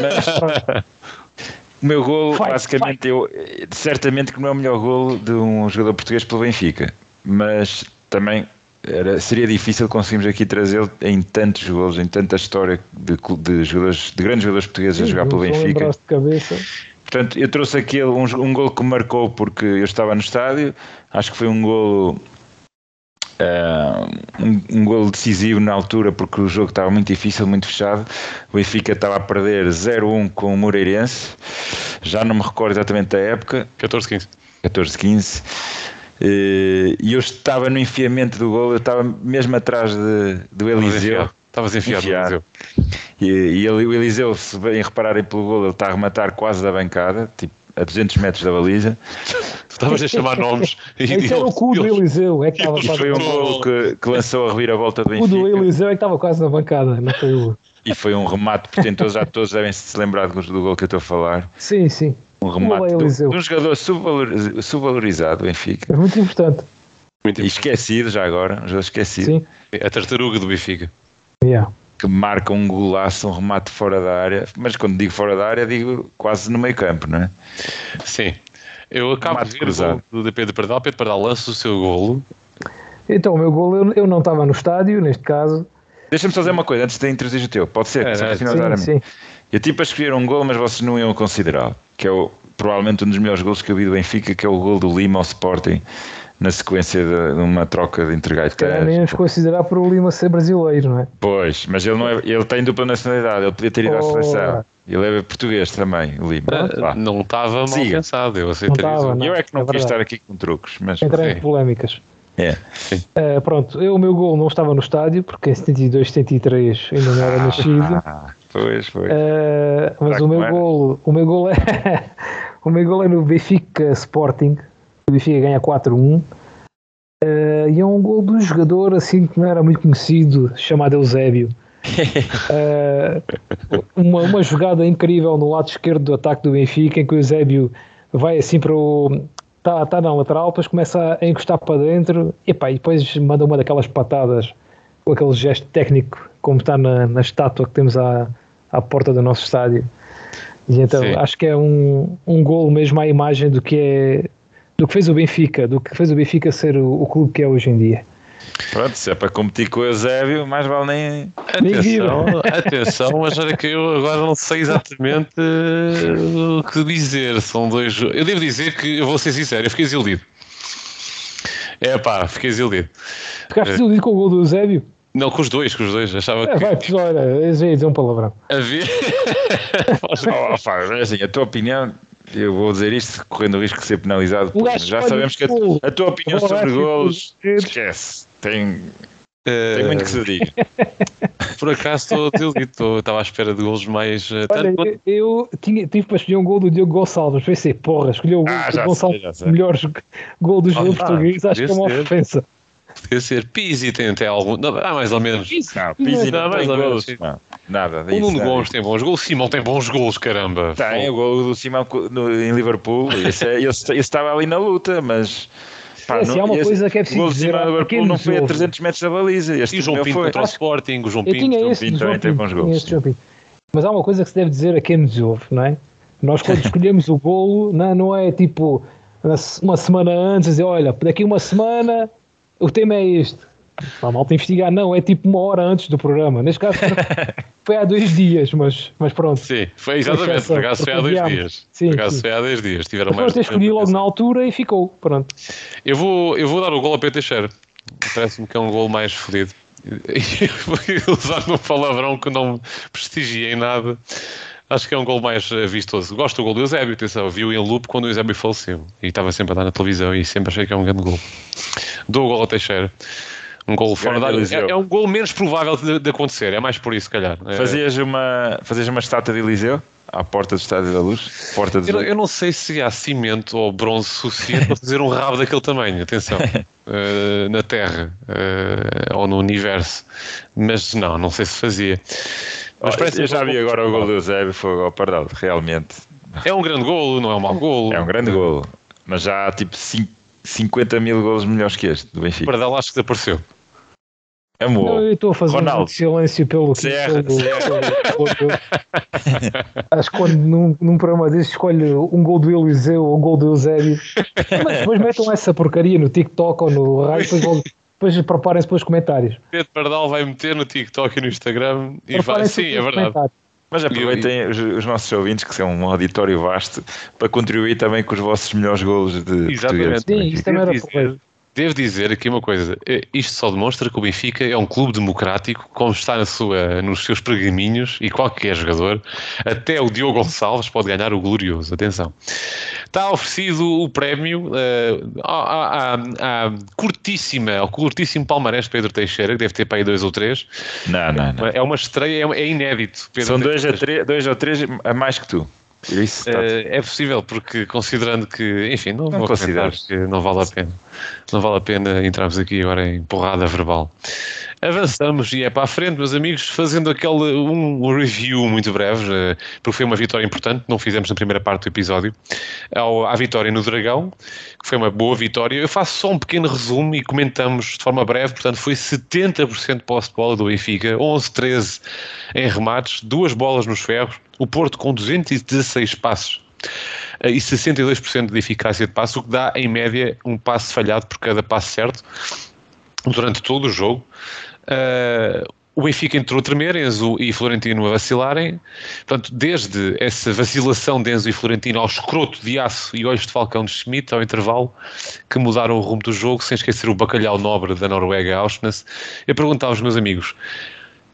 Mas [LAUGHS] o meu gol, Fight, basicamente, eu, certamente que não é o melhor gol de um jogador português pelo Benfica, mas também era, seria difícil conseguirmos aqui trazê-lo em tantos golos, em tanta história de, de jogadores, de grandes jogadores portugueses a jogar pelo Benfica. de cabeça. Portanto, eu trouxe aquele um, um gol que me marcou porque eu estava no estádio. Acho que foi um golo ah, um, um golo decisivo na altura porque o jogo estava muito difícil, muito fechado. O Benfica estava a perder 0-1 com o Moreirense. Já não me recordo exatamente da época, 14, 15. 14-15. Eh, E eu estava no enfiamento do gol, eu estava mesmo atrás de, do Eliseu. Estavas enfiado, Enfiado. Eliseu. E, e ele, o Eliseu, se bem repararem pelo gol, ele está a rematar quase da bancada, tipo a 200 metros da baliza. Estavas a chamar nomes [LAUGHS] e Esse era o cu do Eliseu, é que estava E quase foi um gol que, que lançou a reviravolta do O cu do Benfica. Eliseu é que estava quase na bancada, não foi o. E foi um remate portentoso. Já todos devem se lembrar do, do gol que eu estou a falar. Sim, sim. Um remate a de Eliseu. um jogador subvalor- subvalorizado, do Benfica. É muito importante. Muito E esquecido já agora, um jogador esquecido. Sim. A tartaruga do Benfica. Yeah. Que marca um golaço, um remate fora da área. Mas quando digo fora da área, digo quase no meio campo, não é? Sim. Eu acabo Mate de ver o cruzado. gol de Pedro Pardal. Pedro Pardal lança o seu golo. Então, o meu gol, eu, eu não estava no estádio, neste caso. Deixa-me só dizer uma coisa antes de introduzir o teu. Pode ser? É, é, Sim, sim. Eu tive para escolher um gol, mas vocês não iam considerá-lo. Que é o, provavelmente um dos melhores gols que eu vi do Benfica, que é o gol do Lima ao Sporting, na sequência de, de uma troca de entregaiteiros. nem nos considerar por o Lima ser brasileiro, não é? Pois, mas ele, não é, ele tem dupla nacionalidade, ele podia ter ido à Ora. seleção. Ele é português também, o Lima. Ah, não estava mal Siga. pensado. Eu Não aceitaria isso. não. eu é que não é quis estar aqui com truques, mas Entrar em polémicas. é. Uh, pronto, eu, o meu gol não estava no estádio, porque em 72, 73 ainda não era nascido. [LAUGHS] Ah, pois, foi. Uh, mas o meu gol, [LAUGHS] o meu gol é o meu gol é no Benfica Sporting. O Benfica ganha 4-1. Uh, e é um gol de um jogador assim que não era muito conhecido, chamado Eusébio. Uh, [LAUGHS] uma, uma jogada incrível no lado esquerdo do ataque do Benfica, em que o Eusébio vai assim para o. Está tá na lateral, depois começa a encostar para dentro epá, e depois manda uma daquelas patadas com aquele gesto técnico, como está na, na estátua que temos à, à porta do nosso estádio. E então Sim. acho que é um, um golo mesmo à imagem do que é do que fez o Benfica, do que fez o Benfica ser o, o clube que é hoje em dia. Pronto, se é para competir com o Eusébio, mais vale nem. Atenção, [LAUGHS] atenção, mas olha que eu agora não sei exatamente eh, o que dizer. São dois. Eu devo dizer que, eu vou ser sincero, eu fiquei desiludido. É pá, fiquei desiludido. Ficaste desiludido com o gol do Eusébio? Não, com os dois, com os dois. Achava É, que vai, eu já ia dizer um palavrão. havia. [LAUGHS] Oh, assim, a tua opinião, eu vou dizer isto correndo o risco de ser penalizado. Já sabemos que a, gol. a tua opinião sobre ser golos, esquece. Tem, Eh, tem muito que se diga. [LAUGHS] Por acaso estou desiludido, estava à espera de golos mais. eh, Olha, quanto- eu, eu tinha, tive para escolher um gol do Diogo Gonçalves. Pensei, porra, escolheu o gol Ah, do já Gonçalves, sei, o melhor gol do jogo Ah, português. Acho que é uma ser. ofensa. Podia ser Pizzi, tem até algum. Não, ah, mais ou menos. Não, Pizzi Não, não, mais tem ou menos. Não, nada O disso. Nuno nada Gomes tem bons golos, o Simão tem bons golos, caramba. Tem o gol do Simão no- em Liverpool. [LAUGHS] Esse, é- esse, esse estava ali na luta, mas. Pá, É, se há uma esse- coisa que é o preciso gol do dizer, no Liverpool não foi a jogos. 300 metros da baliza. Este E o João Pinto foi. contra o Sporting, o João Pinto. João Pinto. também tem bons Pinto. Mas há uma coisa que se deve dizer a quem nos ouve, não é? Nós quando [LAUGHS] escolhemos o golo, não, não é tipo uma semana antes, dizer, olha, daqui uma semana o tema é este. Está mal te investigar, não, é tipo uma hora antes do programa. Neste caso [LAUGHS] foi há dois dias, mas, mas pronto. Sim, foi exatamente, por acaso foi há dois dias. Sim, por acaso foi há dois dias. Tiveram Mas mais pronto, escolhi logo na altura e ficou. Pronto. Eu vou, eu vou dar o gol a Pedro Teixeira. Parece-me que é um gol mais fodido. [LAUGHS] Vou usar um palavrão que não prestigia em nada. Acho que é um gol mais eh, vistoso. Gosto do gol do Eusébio, atenção, viu em loop quando o Eusébio faleceu. E estava sempre a dar na televisão e sempre achei que é um grande gol. Dou o gol ao Teixeira. Um gol fora da área. Eliseu. É, é um gol menos provável de, de acontecer, é mais por isso, se calhar. É- Fazias uma, fazias uma estátua de Eliseu à porta do Estádio da Luz? Porta Eu, não- eu não sei se há cimento ou bronze suficiente para fazer um rabo daquele tamanho, atenção, [LAUGHS] eh, na Terra eh, ou no universo, mas não, não sei se fazia. Mas Oh, parece eu já vi agora o gol do. Eusébio, foi ao Pardal, realmente. É um grande golo, não é um mau golo. É um grande golo, mas já há tipo cin- 50 mil golos melhores que este do Benfica. Pardal acho que desapareceu. É Não, eu estou a fazer Ronaldo. um silêncio pelo pelo- pelo- Acho que quando num, num programa desse escolhe um gol do Eliseu ou um gol do Eusébio, mas depois metam essa porcaria no TikTok ou no rádio, depois, depois preparem-se para os comentários. Pedro Pardal vai meter no TikTok e no Instagram e vai. Sim, é verdade. Mas aproveitem os, os nossos ouvintes, que são um auditório vasto, para contribuir também com os vossos melhores golos de Exatamente. Sim, isto também era dizer. Devo dizer aqui uma coisa: eh, isto só demonstra que o Benfica é um clube democrático, como está na sua, nos seus pergaminhos, e qualquer jogador, até o Diogo Gonçalves, pode ganhar o glorioso. Atenção. Está oferecido o prémio eh, à, à- à curtíssima, ao curtíssimo palmarés de Pedro Teixeira, que deve ter para aí dois ou três. Não, não, não. É uma estreia, é, é inédito. Pedro São dois, três, dois ou três a mais que tu. Isso está Eh, é possível, porque considerando que, enfim, não, Não vou considero. comentar, porque não vale a pena. Não vale a pena entrarmos aqui agora em porrada verbal. Avançamos e é para a frente, meus amigos, fazendo aquele um review muito breve, eh, porque foi uma vitória importante, não fizemos na primeira parte do episódio, à vitória no Dragão, que foi uma boa vitória. Eu faço só um pequeno resumo e comentamos de forma breve, portanto, foi 70% de posse de bola do Benfica, 11-13 em remates, duas bolas nos ferros, o Porto com 216 passos e 62% de eficácia de passe, o que dá em média um passe falhado por cada passe certo durante todo o jogo. Eh, o Benfica entrou a tremer, Enzo e Florentino a vacilarem. Portanto, desde essa vacilação de Enzo e Florentino ao escroto de aço e olhos de falcão de Schmidt ao intervalo, que mudaram o rumo do jogo, sem esquecer o bacalhau nobre da Noruega, Auschwitz. Eu perguntava aos meus amigos,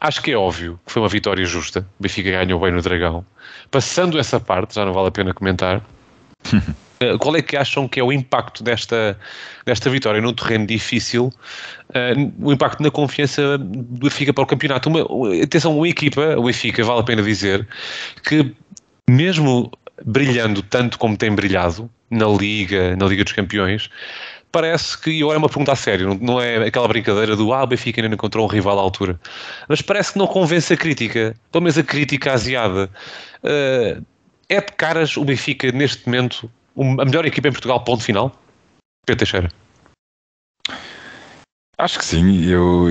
Acho que é óbvio que foi uma vitória justa. O Benfica ganhou bem no Dragão. Passando essa parte, já não vale a pena comentar. [LAUGHS] eh, Qual é que acham que é o impacto desta, desta vitória num terreno difícil? eh, o impacto na confiança do Benfica para o campeonato? Uma, atenção, uma equipa, o Benfica, vale a pena dizer, que mesmo brilhando tanto como tem brilhado na Liga, na Liga dos Campeões, parece que, e agora é uma pergunta a sério, não, é aquela brincadeira do ah, o Benfica ainda encontrou um rival à altura, mas parece que não convence a crítica, pelo menos a crítica asiada. Eh, é de caras o Benfica neste momento a melhor equipa em Portugal, ponto final? Pedro Teixeira. Acho que sim. Eu,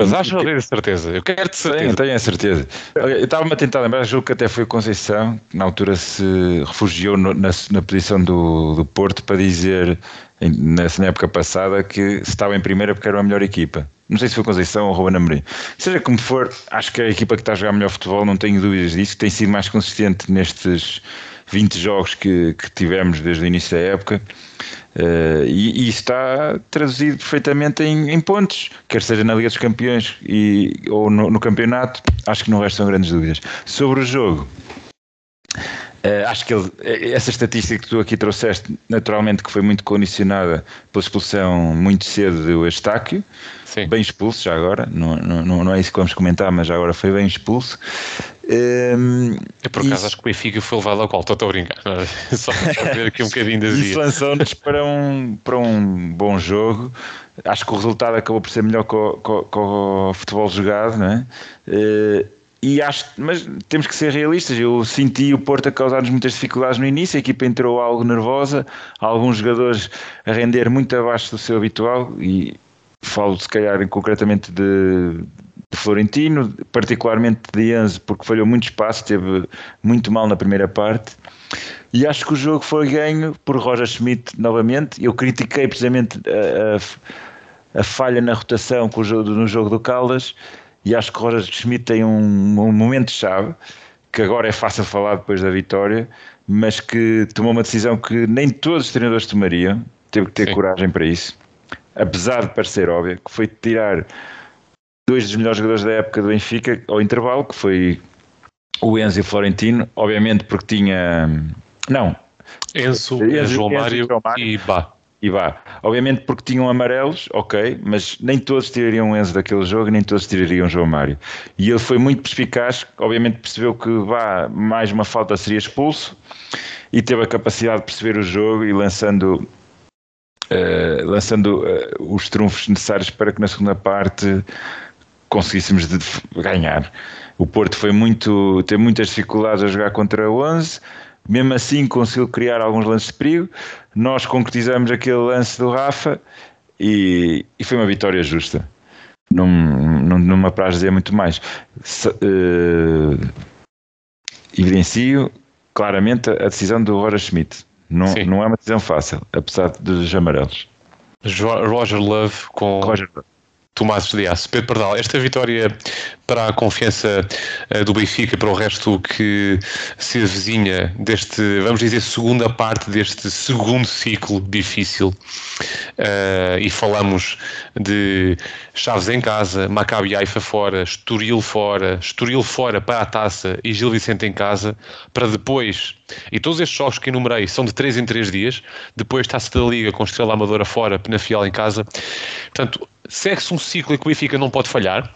Mas achas ou tens certeza? Eu quero Tenho, certeza. tenho a certeza. Olha, Eu estava-me a tentar lembrar, julgo que até foi Conceição, que na altura se refugiou no- na, na posição do, do Porto para dizer, nessa na época passada, que se estava em primeira porque era a melhor equipa. Não sei se foi Conceição ou Ruben Amorim. Seja como for, acho que a equipa que está a jogar melhor futebol, não tenho dúvidas disso, tem sido mais consistente nestes 20 jogos que, que tivemos desde o início da época. Uh, e, e, está traduzido perfeitamente em, em, pontos, quer seja na Liga dos Campeões e, ou no, no, campeonato, acho que não restam grandes dúvidas. Sobre o jogo, uh, acho que ele, essa estatística que tu aqui trouxeste, naturalmente que foi muito condicionada pela expulsão muito cedo do Estáquio, Sim. bem expulso já agora, não, não, não é isso que vamos comentar, mas já agora foi bem expulso. Um, eu por acaso isso, acho que o Benfica foi levado ao colo, estou a brincar, é? [LAUGHS] só para [LAUGHS] fazer aqui um bocadinho das Isso lançou-nos para um, para um bom jogo. Acho que o resultado acabou por ser melhor o, que o futebol jogado, não é? Uh, e acho, mas temos que ser realistas. Eu senti o Porto a causar-nos muitas dificuldades no início. A equipa entrou algo nervosa, alguns jogadores a render muito abaixo do seu habitual. E falo, se calhar, concretamente de, de Florentino, particularmente de Enzo, porque falhou muito espaço, teve muito mal na primeira parte. E acho que o jogo foi ganho por Roger Schmidt novamente. Eu critiquei precisamente a, a, a falha na rotação com o jogo, no jogo do Caldas e acho que Roger Schmidt tem um, um momento-chave que agora é fácil falar depois da vitória, mas que tomou uma decisão que nem todos os treinadores tomariam, teve que ter Sim. coragem para isso, apesar de parecer óbvio, que foi tirar dois dos melhores jogadores da época do Benfica ao intervalo, que foi o Enzo e o Florentino, obviamente porque tinha. Não. Enzo, Enzo João Enzo Mário, João Mário e Bá. E vá. Obviamente porque tinham amarelos, ok, mas nem todos tirariam o Enzo daquele jogo, nem todos tirariam o João Mário. E ele foi muito perspicaz, obviamente percebeu que vá, mais uma falta seria expulso e teve a capacidade de perceber o jogo e lançando Uh, lançando uh, os trunfos necessários para que na segunda parte conseguíssemos ganhar. O Porto foi muito, teve muitas dificuldades a jogar contra o 11, mesmo assim conseguiu criar alguns lances de perigo. Nós concretizamos aquele lance do Rafa e, e foi uma vitória justa. Não, não, não me apraz dizer muito mais. Se, uh, evidencio claramente a decisão do Roger Schmidt. Não, não é uma decisão fácil, apesar dos amarelos. Roger Love com Roger Love. Tomás Dias. Pedro Pardal, esta vitória para a confiança uh, do Benfica, para o resto que se avizinha deste, vamos dizer, segunda parte deste segundo ciclo difícil, uh, e falamos de Chaves em casa, Maccabi Haifa fora, Estoril fora, Estoril fora para a taça e Gil Vicente em casa, para depois, e todos estes jogos que enumerei são de 3 em 3 dias, depois Taça da Liga com Estrela Amadora fora, Penafiel em casa, portanto, segue-se um ciclo em que o Benfica não pode falhar.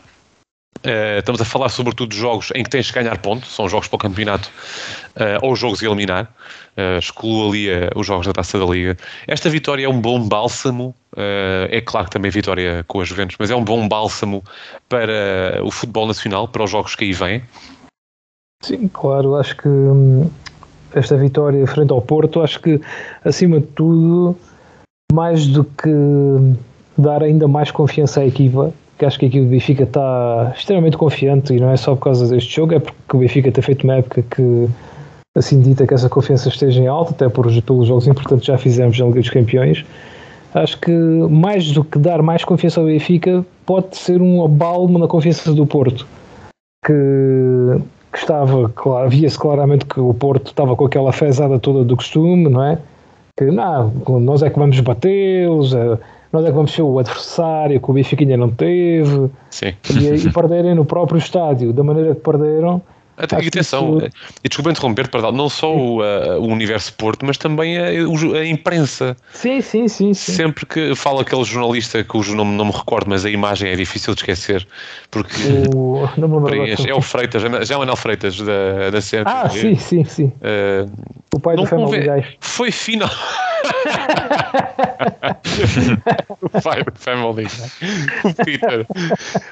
Uh, estamos a falar sobretudo de jogos em que tens de ganhar ponto, são jogos para o campeonato uh, ou jogos a eliminar. Uh, excluo ali os jogos da taça da Liga. Esta vitória é um bom bálsamo, é claro que também vitória com as Juventus, mas é um bom bálsamo para o futebol nacional, para os jogos que aí vêm. Sim, claro, acho que hum, esta vitória frente ao Porto, acho que acima de tudo, mais do que dar ainda mais confiança à equipa, que acho que a equipa do Benfica está extremamente confiante e não é só por causa deste jogo, é porque o Benfica tem feito uma época que assim dita que essa confiança esteja em alta, até por, pelos jogos importantes já fizemos na Liga dos Campeões. Acho que mais do que dar mais confiança ao Benfica, pode ser um abalmo na confiança do Porto, que, que estava, claro, via-se claramente que o Porto estava com aquela fezada toda do costume, não é? Que não, nós é que vamos batê-los, é, nós é que vamos ser o adversário que o Benfica não teve Sim. E, e perderem no próprio estádio da maneira que perderam e atenção, isso... e desculpa interromper, perdão, não só o, uh, o Universo Porto, mas também a, a, imprensa. Sim, sim, sim, sim. Sempre que fala aquele jornalista cujo nome não me recordo, mas a imagem é difícil de esquecer, porque o... [LAUGHS] é o Freitas, já é o Anel Freitas da, da CMTV. Ah, sim, sim, sim. Uh, o pai do Family Guy. Foi final. [LAUGHS] [LAUGHS] o pai do Family Guy. O Peter.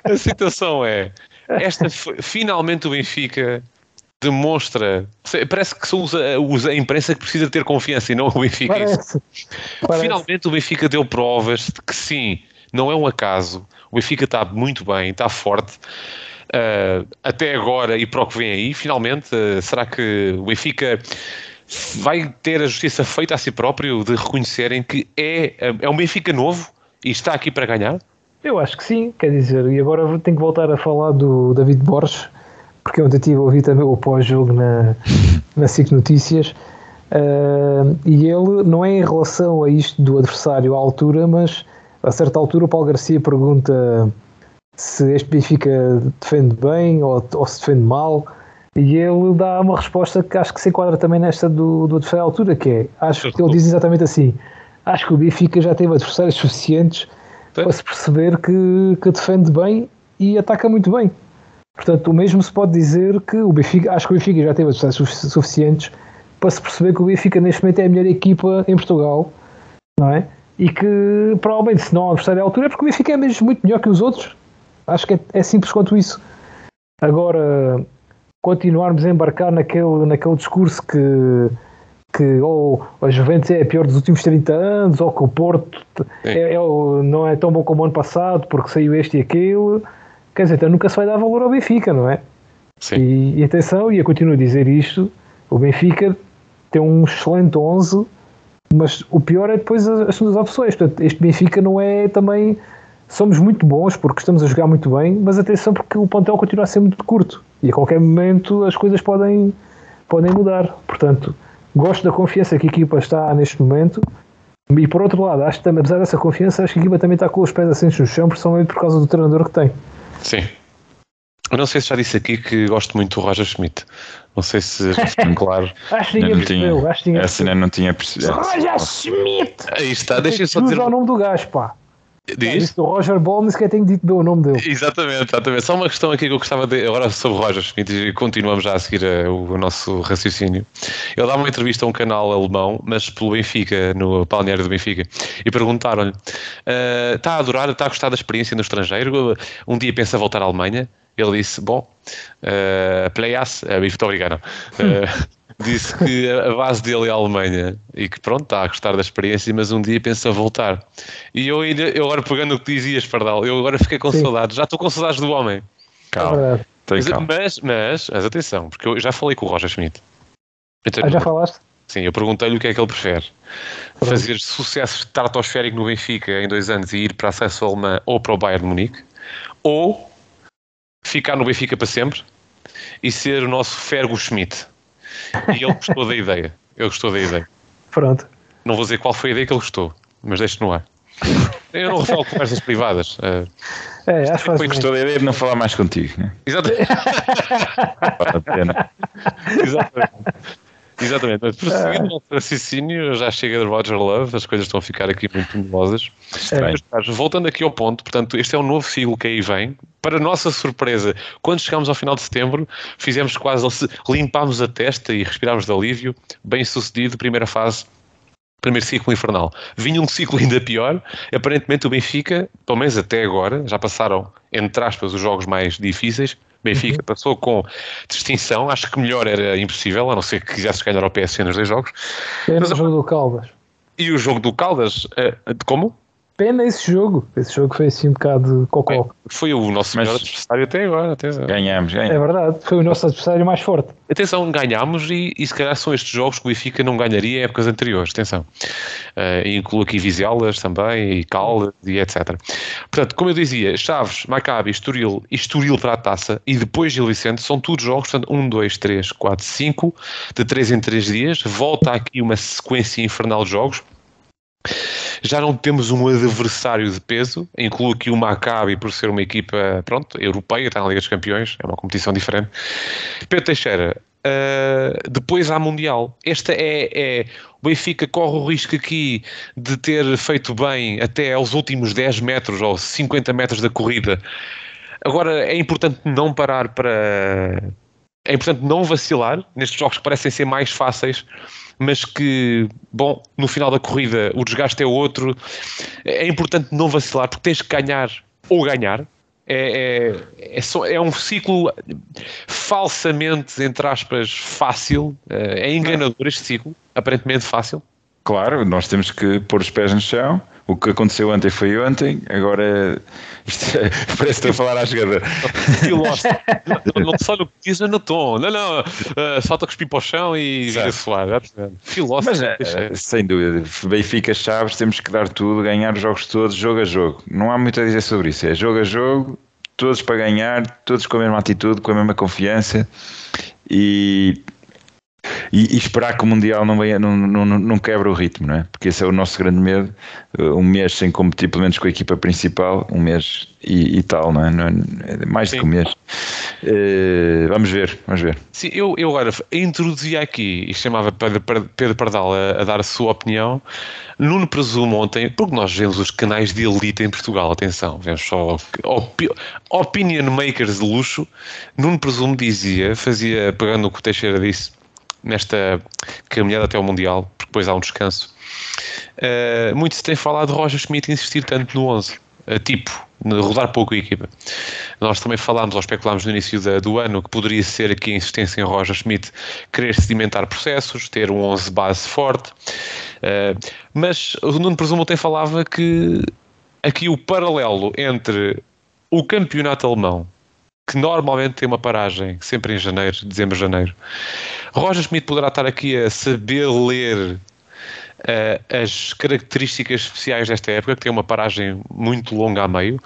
A situação é esta [LAUGHS] finalmente o Benfica demonstra. Parece que são usa a imprensa que precisa ter confiança e não o Benfica. Parece, parece. Finalmente o Benfica deu provas de que sim, não é um acaso. O Benfica está muito bem, está forte. Uh, até agora e para o que vem aí, finalmente, uh, será que o Benfica vai ter a justiça feita a si próprio de reconhecerem que é, é um Benfica novo e está aqui para ganhar? Eu acho que sim, quer dizer, e agora tenho que voltar a falar do David Borges, porque ontem estive a ouvir também o pós-jogo na, [LAUGHS] na SIC Notícias. Uh, e ele não é em relação a isto do adversário à altura, mas a certa altura o Paulo Garcia pergunta se este Benfica defende bem ou, ou se defende mal. E ele dá uma resposta que acho que se enquadra também nesta do, do adversário à altura, que é, acho que ele diz exatamente assim, acho que o Benfica já teve adversários suficientes para se perceber que, que defende bem e ataca muito bem. Portanto, o mesmo se pode dizer que o Benfica, acho que o Benfica já teve adversários suficientes para se perceber que o Benfica neste momento é a melhor equipa em Portugal, não é? E que provavelmente se não adversário à altura é porque o Benfica é mesmo muito melhor que os outros. Acho que é, é simples quanto isso. Agora, continuarmos a embarcar naquele, naquele discurso que, que ou a Juventus é a pior dos últimos 30 anos, ou que o Porto é, é, não é tão bom como o ano passado porque saiu este e aquele, quer dizer, então nunca se vai dar valor ao Benfica, não é? Sim. E, e atenção, e eu continuo a dizer isto, o Benfica tem um excelente 11, mas o pior é depois as, as segundas opções. Portanto, este Benfica não é também somos muito bons porque estamos a jogar muito bem, mas atenção porque o plantel continua a ser muito curto e a qualquer momento as coisas podem, podem mudar. Portanto, gosto da confiança que a equipa está neste momento e por outro lado, acho que apesar dessa confiança, acho que a equipa também está com os pés assentos no chão, principalmente por causa do treinador que tem. Sim. Eu não sei se já disse aqui que gosto muito do Roger Schmidt. Não sei se ficou claro. [LAUGHS] acho que ninguém percebeu. Acho que ninguém Essa não tinha percebido. Roger Schmidt! Aí está, deixa eu só dizer. o nome do gajo, pá. Diz? É, o Roger Ball nem sequer tenho dito o nome dele. Exatamente, exatamente. Só uma questão aqui que eu gostava de. Agora sobre o Roger Schmidt e continuamos já a seguir a, o, o, nosso raciocínio. Ele dá uma entrevista a um canal alemão, mas pelo Benfica, no balneário do Benfica, e perguntaram-lhe: uh, está a adorar, está a gostar da experiência no estrangeiro? Um dia pensa voltar à Alemanha? Ele disse: Bom, uh, play-us. Uh, muito obrigado. Uh, [LAUGHS] disse que a base dele é a Alemanha e que pronto, está a gostar da experiência, mas um dia pensa voltar. E eu, ainda, eu agora pegando o que dizias, Pardal, eu agora fiquei com Sim. saudades, já estou com saudades do homem. Calma. É mas, mas, mas, mas, atenção, porque eu já falei com o Roger Schmidt. ah, já falaste? Sim, eu perguntei-lhe o que é que ele prefere. Pronto. Fazer sucesso estratosférico no Benfica em dois anos e ir para a acesso alemã ou para o Bayern de Munique, ou ficar no Benfica para sempre e ser o nosso Fergo Schmidt. E ele gostou da ideia. Ele gostou da ideia. Pronto. Não vou dizer qual foi a ideia que ele gostou, mas deixe no ar. Eu não revelo conversas privadas. Uh, é, acho que foi gostou da ideia de não falar mais contigo. Né? Exatamente. [LAUGHS] Exatamente. Exatamente, mas prosseguindo o nosso raciocínio, já chega de Roger Love, as coisas estão a ficar aqui muito nebulosas. É. Voltando aqui ao ponto, portanto, este é um novo ciclo que aí vem. Para nossa surpresa, quando chegámos ao final de setembro, fizemos quase, limpámos a testa e respirámos de alívio. Bem sucedido, primeira fase primeiro ciclo infernal. Vinha um ciclo ainda pior. Aparentemente o Benfica, pelo menos até agora, já passaram, entre aspas, os jogos mais difíceis. Benfica uhum. passou com distinção. Acho que melhor era impossível, a não ser que quisesse ganhar ao PSC nos dois jogos. Mas, o jogo do Caldas. E o jogo do Caldas, uh, como? Pena esse jogo. Esse jogo foi assim um bocado cocó. Foi o nosso melhor adversário até agora. Atenção. Ganhamos, ganhamos. É verdade, foi o nosso adversário mais forte. Atenção, ganhámos e, e se calhar são estes jogos que o Benfica não ganharia em épocas anteriores. Atenção. Uh, incluo aqui Vizelas também, e Caldas e etc. Portanto, como eu dizia, Chaves, Maccabi, Estoril e Estoril para a taça e depois Gil Vicente são todos jogos, portanto, 1, 2, 3, 4, 5, de 3 em 3 dias. Volta aqui uma sequência infernal de jogos já não temos um adversário de peso, incluo aqui o Maccabi por ser uma equipa, pronto, europeia, está na Liga dos Campeões, é uma competição diferente. Pedro Teixeira, uh, depois há Mundial. Esta é, é, o Benfica corre o risco aqui de ter feito bem até aos últimos 10 metros ou 50 metros da corrida. Agora, é importante não parar para... É importante não vacilar nestes jogos que parecem ser mais fáceis mas que, bom, no final da corrida o desgaste é outro. É importante não vacilar, porque tens que ganhar ou ganhar. É, é, é, só, é um ciclo falsamente, entre aspas, fácil. É, enganador este ciclo, aparentemente fácil. Claro, nós temos que pôr os pés no chão o que aconteceu ontem foi ontem, agora [LAUGHS] isto é, parece que estou a falar à jogada. não, não só no que diz no tom, não, não, uh, falta cuspir para o chão e vira suar. Filósofo. Mas, uh, sem dúvida, Benfica Chaves, temos que dar tudo, ganhar os jogos todos, jogo a jogo. Não há muito a dizer sobre isso, é jogo a jogo, todos para ganhar, todos com a mesma atitude, com a mesma confiança e e, e, esperar que o Mundial não, venha, não, não, não quebre o ritmo, não é? Porque esse é o nosso grande medo. Uh, um mês sem competir, pelo menos com a equipa principal, um mês e, e tal, não é? Não é, é mais Sim. do que um mês. Uh, vamos ver, vamos ver. Sim, eu, eu agora introduzi aqui e chamava Pedro, Pedro Pardal a, a, dar a sua opinião. Nuno Presumo ontem, porque nós vemos os canais de elite em Portugal, atenção, vemos só op, opinion makers de luxo. Nuno Presumo dizia, fazia, pegando o que o Teixeira disse, nesta caminhada até ao Mundial, porque depois há um descanso. Uh, muito se tem falado de Roger Schmidt insistir tanto no 11, uh, tipo, rodar pouco a equipa. Nós também falámos ou especulámos no início da, do ano que poderia ser aqui a insistência em Roger Schmidt querer sedimentar processos, ter um 11 base forte, uh, mas o Nuno Presumo tem falava que aqui o paralelo entre o campeonato alemão que normalmente tem uma paragem sempre em janeiro, dezembro, janeiro. Roger Schmidt poderá estar aqui a saber ler uh, as características especiais desta época, que tem uma paragem muito longa a meio.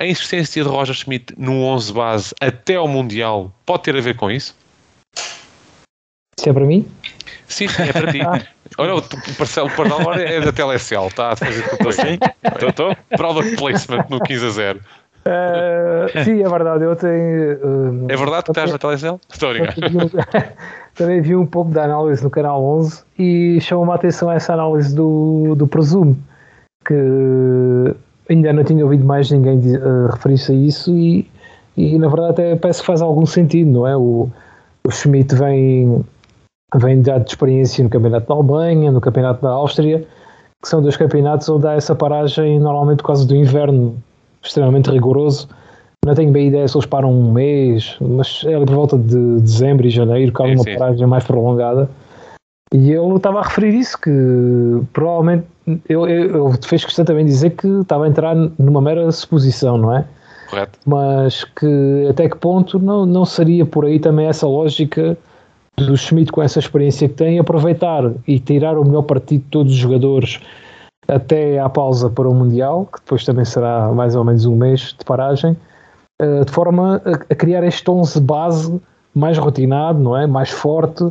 A insistência de Roger Schmidt no 11 base até ao Mundial pode ter a ver com isso? Isso é para mim? Sim, é para ti. [LAUGHS] Olha, o Marcelo Pardal é da Telecel, está a fazer tudo assim. Estou, Product placement no 15 a 0. Uh, sim, é verdade. Eu tenho. Uh, é verdade que estás na Telecel? Estou a [LAUGHS] Também vi um pouco da análise no canal 11 e chamou-me a atenção essa análise do, do Presumo, que ainda não tinha ouvido mais ninguém uh, referir-se a isso e, e na verdade até parece que faz algum sentido, não é? O, o Schmidt vem, vem já de experiência no Campeonato da Alemanha, no Campeonato da Áustria, que são dois campeonatos onde há essa paragem normalmente por causa do inverno extremamente rigoroso. Não tenho bem ideia se eles param um mês, mas é por volta de dezembro e janeiro, que há uma paragem mais prolongada. E ele estava a referir isso, que provavelmente ele, ele fez questão também dizer que estava a entrar numa mera suposição, não é? Correto. Mas que até que ponto não, não seria por aí também essa lógica do Schmidt com essa experiência que tem, aproveitar e tirar o melhor partido de todos os jogadores até à pausa para o Mundial, que depois também será mais ou menos um mês de paragem, eh, de forma a, criar este 11 base mais rotinado, não é? mais forte,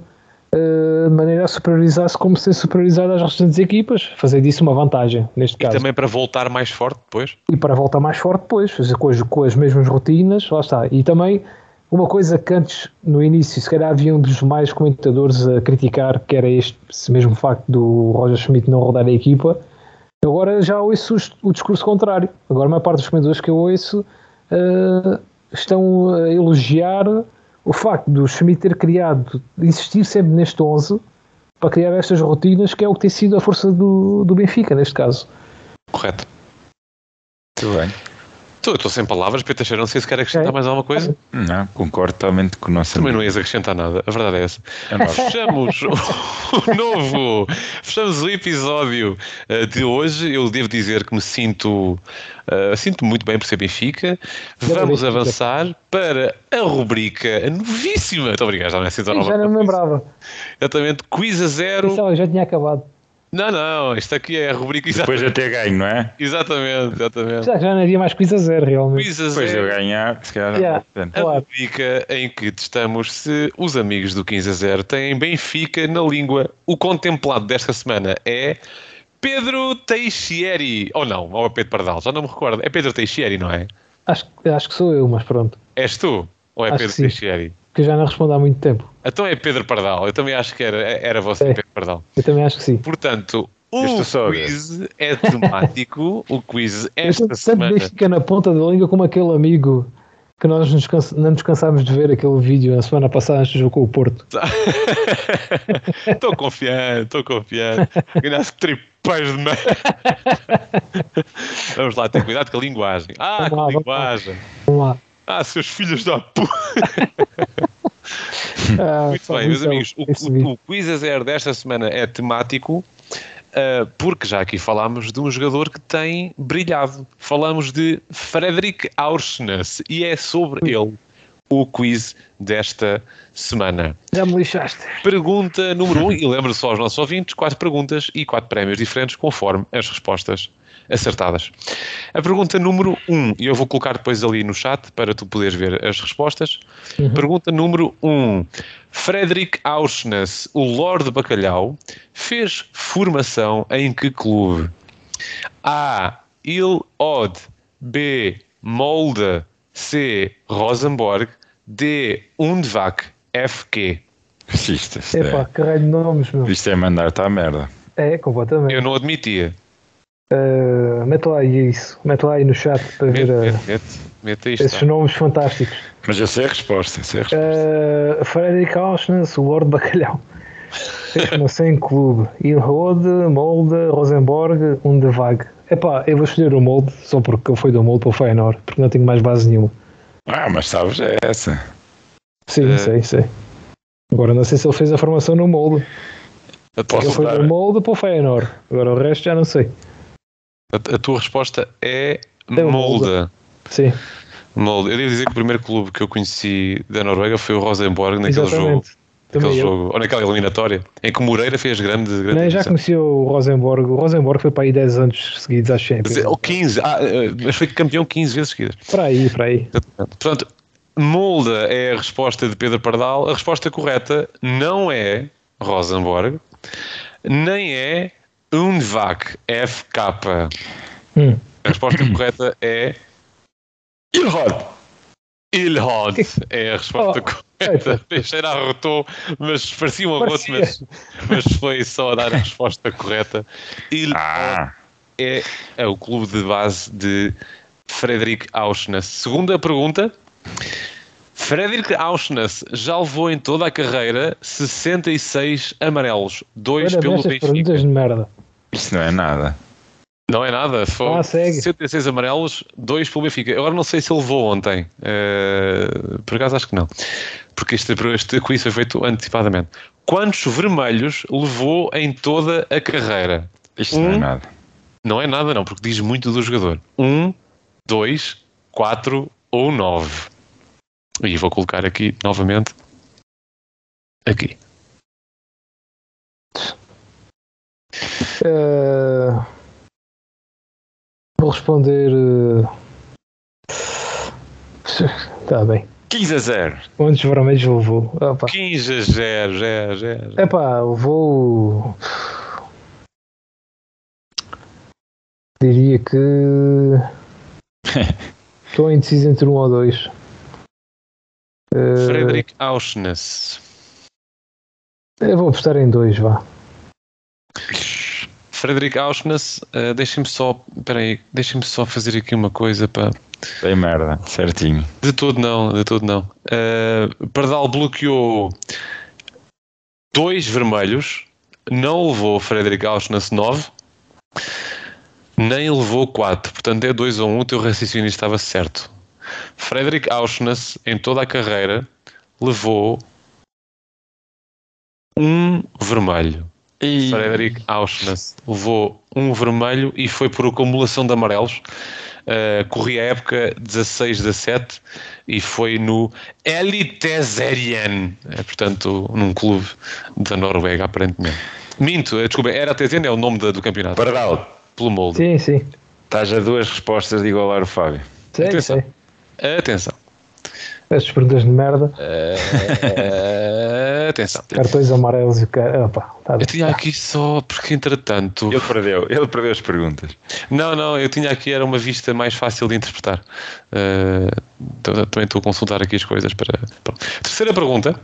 eh, de maneira a superiorizar-se como ser superiorizado às restantes equipas, fazer disso uma vantagem, neste caso. E também para voltar mais forte depois? E para voltar mais forte depois, fazer com as, com as mesmas rotinas, lá está. E também uma coisa que antes, no início, se calhar havia um dos mais comentadores a criticar, que era este mesmo facto do Roger Schmidt não rodar a equipa, Agora já ouço o discurso contrário. Agora a maior parte dos comentadores que eu ouço uh, estão a elogiar o facto do Schmidt ter criado, insistir sempre neste 11 para criar estas rotinas, que é o que tem sido a força do, do Benfica, neste caso. Correto. Muito bem. Estou sem palavras, Pedro Teixeira, não sei se quer acrescentar é. mais alguma coisa. Não, concordo totalmente com o nosso Também não ias acrescentar nada, a verdade é essa. É fechamos o [LAUGHS] novo, fechamos o episódio uh, de hoje. Eu devo dizer que me sinto, uh, sinto muito bem por ser Benfica. Vamos avançar para a rubrica novíssima. Muito obrigado, já não é assim tão nova. Já não me lembrava. Exatamente, quiz a zero. Já tinha acabado. Não, não, isto aqui é a rubrica Depois de ter ganho, não é? Exatamente, exatamente. Já, já não havia mais quiz a zero, realmente. Quiz a zero. Depois de eu ganhar, se calhar. Yeah, a claro. rubrica em que testamos se os amigos do 15 a 0 têm Benfica na língua. O contemplado desta semana é Pedro Teixieri. Ou não, ou é Pedro Pardal, já não me recordo. É Pedro Teixieri, não é? Acho, acho que sou eu, mas pronto. És tu? Ou é acho Pedro Teixieri? que já não respondo há muito tempo. Então é Pedro Pardal. Eu também acho que era, era você, é. Pedro Pardal. Eu também acho que sim. Portanto, o quiz é temático. o quiz esta eu semana. Tanto fica na ponta da língua como aquele amigo que nós nos cansa, não nos cansámos de ver aquele vídeo na semana passada antes do jogo com o Porto. [LAUGHS] Estou confiante, estou confiante. Ganhaste tripés de meio. [LAUGHS] Vamos lá, ter cuidado com a linguagem. Ah, com a linguagem. Vamos lá. Ah, seus filhos da puta. [LAUGHS] ah, Muito bem, meus amigos, o, o, o Quiz a Zero desta semana é temático. Uh, porque já aqui falámos de um jogador que tem brilhado. Falamos de Frederick Aursnes e é sobre ele o quiz desta semana. Já me lixaste. Pergunta número 1, um, e lembro só aos nossos ouvintes: quatro perguntas e quatro prémios diferentes conforme as respostas acertadas. A pergunta número 1, um, e eu vou colocar depois ali no chat para tu poderes ver as respostas. Uhum. Pergunta número 1. Um, Frederick Auschness, o Lord Bacalhau, fez formação em que clube? A. Il Odd B. Molde C. Rosenborg D. Undvak FQ Isto, isto Epá, é, caralho de nomes, meu. isto é mandar-te à merda. É, completamente. Eu não admitia. Uh, mete lá aí isso. Mete lá aí no chat para Mete, ver uh, mete, mete, mete isto. esses nomes fantásticos. Mas eu sei a resposta. Sei a resposta. Uh, Frederick Auschnitz, o Lord Bacalhau. [LAUGHS] Formação em clube. Ilrode, Molde, Rosenborg, Undevag. Epá, eu vou escolher o Molde só porque ele foi do Molde para o Feyenoord, porque não tenho mais base nenhuma. Ah, mas sabes, é essa. Sim, Eh. sei, sei. Agora não sei se ele fez a formação no Molde. A, Ele foi dar- do Molde para o Feyenoord. Agora o resto já não sei. A- a tua resposta é É. Molde. Sim, Molde. Eu devo dizer que o primeiro clube que eu conheci da Noruega foi o Rosenborg naquele jogo. exatamente. Naquele Também eu. jogo, ou naquela eliminatória, em que o Moreira fez grande, grande Nem, já conheci o Rosenborg. O Rosenborg foi para aí 10 anos seguidos à Champions. Ou 15, ah, eh, mas foi campeão 15 vezes seguidas. Para aí, para aí. Portanto, Molde é a resposta de Pedro Pardal. A resposta correta não é Rosenborg, nem é Undvak FK. Hum. A resposta correta é Ilhod. Ilhod. É a resposta Oh, correta. Teixeira arrotou, mas parecia um arroto, mas, mas foi só dar a resposta correta. Ilhod Ah, é, é o clube de base de Frederick Auschnitz. Segunda pergunta. Frederick Auschnitz já levou em toda a carreira 66 amarelos, dois Olha, pelo Benfica. perguntas de merda. Isso não é nada. Não é nada, foi Ah, segue. 66 amarelos, dois pelo Benfica. Agora não sei se ele levou ontem, Eh, por acaso acho que não, porque este, este quiz foi feito antecipadamente. Quantos vermelhos levou em toda a carreira? Isto não é Um. nada. Não é nada, não, porque diz muito do jogador. Um, dois, quatro ou nove. E vou colocar aqui novamente. Aqui. Eh, vou responder. Está bem. 15 a 0. Quantos vermelhos levou? Opa. 15 a 0, 0, 0. Epá, levou. Diria que. [LAUGHS] Estou indeciso entre um ou dois. Eh, Frederick Auschnitz. eu vou apostar em dois, vá. Frederick Auschnitz, uh, deixem-me só. Espera aí, deixem-me só fazer aqui uma coisa para. Bem merda, certinho. De todo não, de todo não. Uh, Pardal bloqueou dois vermelhos, não levou Frederick Auschnitz 9, nem levou 4. Portanto, é 2 a 1, o teu raciocínio estava certo. Frederick Auschnitz, em toda a carreira, levou um vermelho. E... Frederick Auschnitz levou um vermelho e foi por acumulação de amarelos. Uh, corria a época 16-17 e foi no Eliteserien, é, portanto, num clube da Noruega, aparentemente. Minto, eh, desculpa, era Eliteserien, é o nome da- do campeonato, Pardal, pelo molde. Sim, sim. estás a duas respostas de igualar o Fábio. Sei, Atenção. sei. Atenção. Estas perguntas de merda, Eh, atenção. cartões amarelos e o cara. Opa, tá Eu tinha aqui só, porque entretanto. Ele perdeu, ele perdeu as perguntas. Não, não, eu tinha aqui, era uma vista mais fácil de interpretar. Então, também estou a consultar aqui as coisas para. pronto. Terceira pergunta.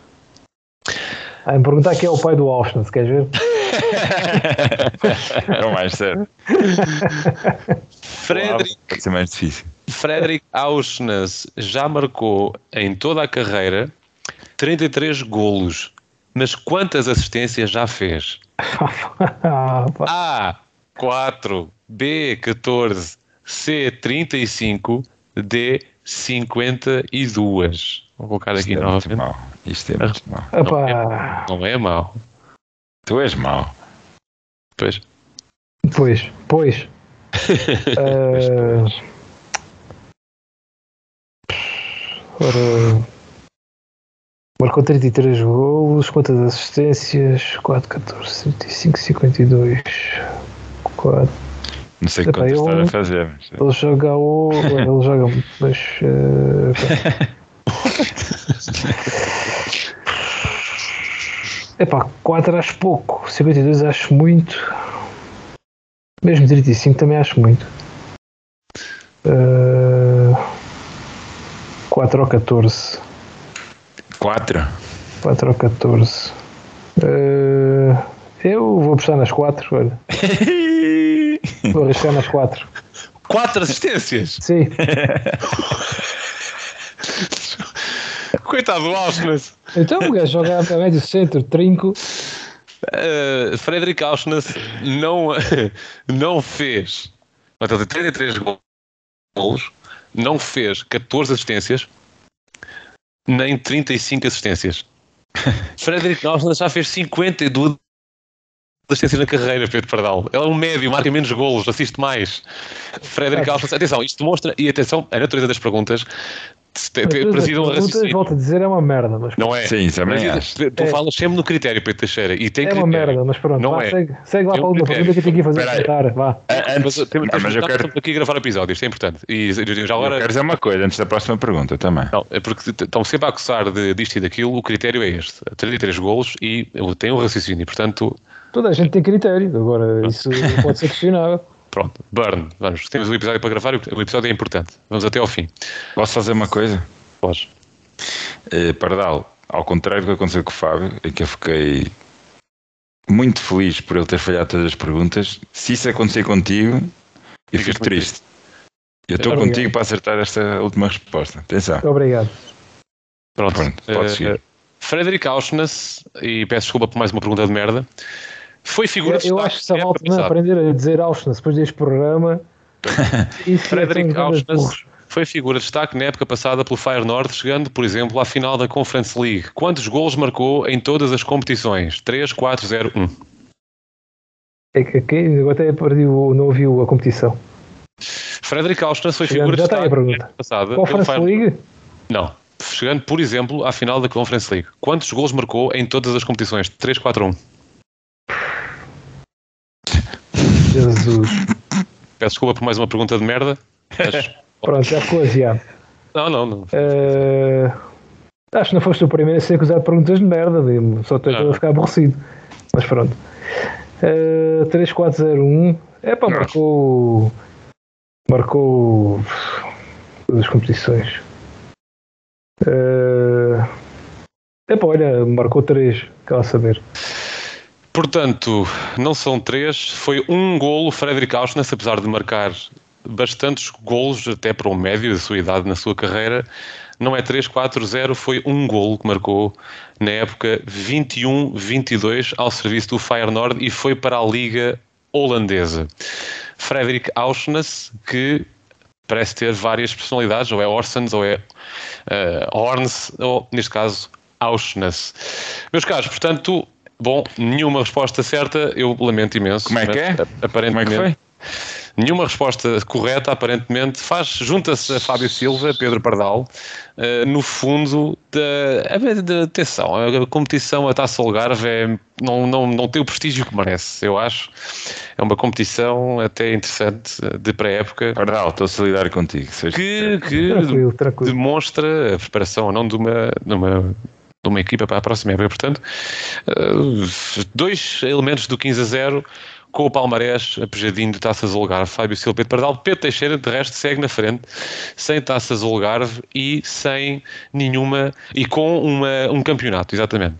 Ah, me perguntar quem é o pai do Auschwitz, queres ver? [LAUGHS] É o mais certo. [LAUGHS] Frederick, ser mais difícil. Frederick Auschwitz já marcou em toda a carreira 33 golos. Mas quantas assistências já fez? Ah. [LAUGHS] A. 4. B. 14. C. 35. D. 52. Vou colocar aqui Isto é muito novamente. mau. Isto é muito mau. Epá, Não é mau. Tu és mau. Pois. Pois, pois. [LAUGHS] Ah, ora, marcou 33 golos, quantas assistências? 4, 14, 35, 52. 4. Não sei eu- está a fazer. mas- Ele joga o. Ele joga. Mas. eh, [LAUGHS] Epá, 4 acho pouco. 52 acho muito. Mesmo 35 também acho muito. Uh, 4 ou 14. 4? 4 ou 14. Uh, eu vou apostar nas 4. Olha. [LAUGHS] Vou arriscar nas 4. Quatro assistências. Sim. [LAUGHS] Coitado do Auschwitz. Então o gajo joga a médio centro, trinco. Uh, Frederic Auschwitz não, [LAUGHS] não fez. Portanto, tem 33 golos, não fez 14 assistências, nem 35 assistências. [LAUGHS] Frederic Auschwitz já fez 52 assistências na carreira, Pedro Pardal. Ele é um médio, marca menos golos, assiste mais. Frederic Auschwitz, atenção, isto demonstra, e atenção, a natureza das perguntas Mas preside um raciocínio. volto a dizer, é uma merda. Mas Não é? Sim, também Mas, acho. Tu É. falas sempre no critério, Pedro Teixeira, e tem é uma critério. merda, mas pronto. Não vá, é. segue, segue lá Tem para um a última pergunta que eu tenho que ir fazer cantar. Vá. A- Mas, Antes, não, mas eu quero, estamos aqui a gravar episódios, isto é importante. E já eu agora. quero dizer uma coisa antes da próxima pergunta também. Não, é porque estão sempre a acusar de, disto e daquilo, o critério é este: 33 golos e tem um raciocínio, portanto, Toda a gente tem critério. Agora, [LAUGHS] isso pode ser questionável. Pronto, burn, vamos, temos um episódio para gravar e o episódio é importante. Vamos até ao fim. Posso fazer uma coisa? Podes. Eh, Pardal, ao contrário do que aconteceu com o Fábio, em que eu fiquei muito feliz por ele ter falhado todas as perguntas, se isso acontecer contigo, eu fico triste. Eu estou Obrigado. contigo para acertar esta última resposta. Atenção. Obrigado. Pronto. Pronto, pode Eh, seguir. Frederic Auschwitz, e peço desculpa por mais uma pergunta de merda, foi figura Eu, de eu acho que se a na malta não aprender a dizer Auschwitz depois deste programa. [LAUGHS] É Frederic tão grandes Auschwitz foi figura de destaque na época passada pelo Feyenoord, chegando, por exemplo, à final da Conference League. Quantos golos marcou em todas as competições? 3, 4, 0, 1. É que aqui, agora até perdi o, não ouviu a competição. Frederic Auschwitz foi Chegando, figura de a destaque na época passada. Conference Feyenoord. League? Não. Chegando, por exemplo, à final da Conference League. Quantos golos marcou em todas as competições? 3, 4, 1. Jesus. Peço desculpa por mais uma pergunta de merda. mas- [LAUGHS] Pronto, já ficou asiado. não, não, não. Eh, acho que não foste o primeiro a ser acusado de perguntas de merda, só estou Ah. a ficar aborrecido. Mas pronto. Uh, 3401. É pá, marcou. Marcou. Todas as competições. É pá, olha, marcou 3. Quer lá saber. Portanto, não são três, foi um golo Frederic Auschwitz, apesar de marcar bastantes golos, até para um médio da sua idade na sua carreira, não é 3-4-0, foi um golo que marcou na época 21-22 ao serviço do Feyenoord e foi para a Liga Holandesa. Frederic Auschwitz, que parece ter várias personalidades, ou é Orsens, ou é eh, Horns, ou neste caso Auschwitz. Meus caros, portanto, bom, nenhuma resposta certa, eu lamento imenso. Como é que é? a- Como é Aparentemente, que foi? Nenhuma resposta correta, aparentemente, faz, junta-se a Fábio Silva, Pedro Pardal, eh, no fundo da, da atenção, a competição, a Taça Algarve é, não, não, não tem o prestígio que merece, eu acho. É uma competição até interessante eh, de pré-época Pardal, estou a solidar contigo. seja que, que Tranquilo, tranquilo. demonstra a preparação ou não de uma, de uma, de uma equipa para a próxima época. Portanto, eh, dois elementos do 15 a 0 com o palmarés apejadinho de taças Algarve, Fábio Silva Pedro Pardal, Pedro Teixeira de resto segue na frente, sem taças Algarve e sem nenhuma, e com uma, um campeonato, exatamente.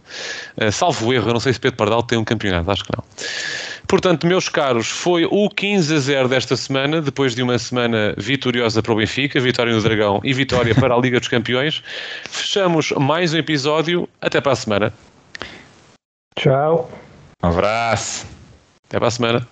Eh, salvo erro, eu não sei se Pedro Pardal tem um campeonato, acho que não. Portanto, meus caros, foi o 15 a 0 desta semana, depois de uma semana vitoriosa para o Benfica, vitória no Dragão e vitória para a Liga dos Campeões. Fechamos mais um episódio. Até para a semana. Tchau. Um abraço. Até para a semana.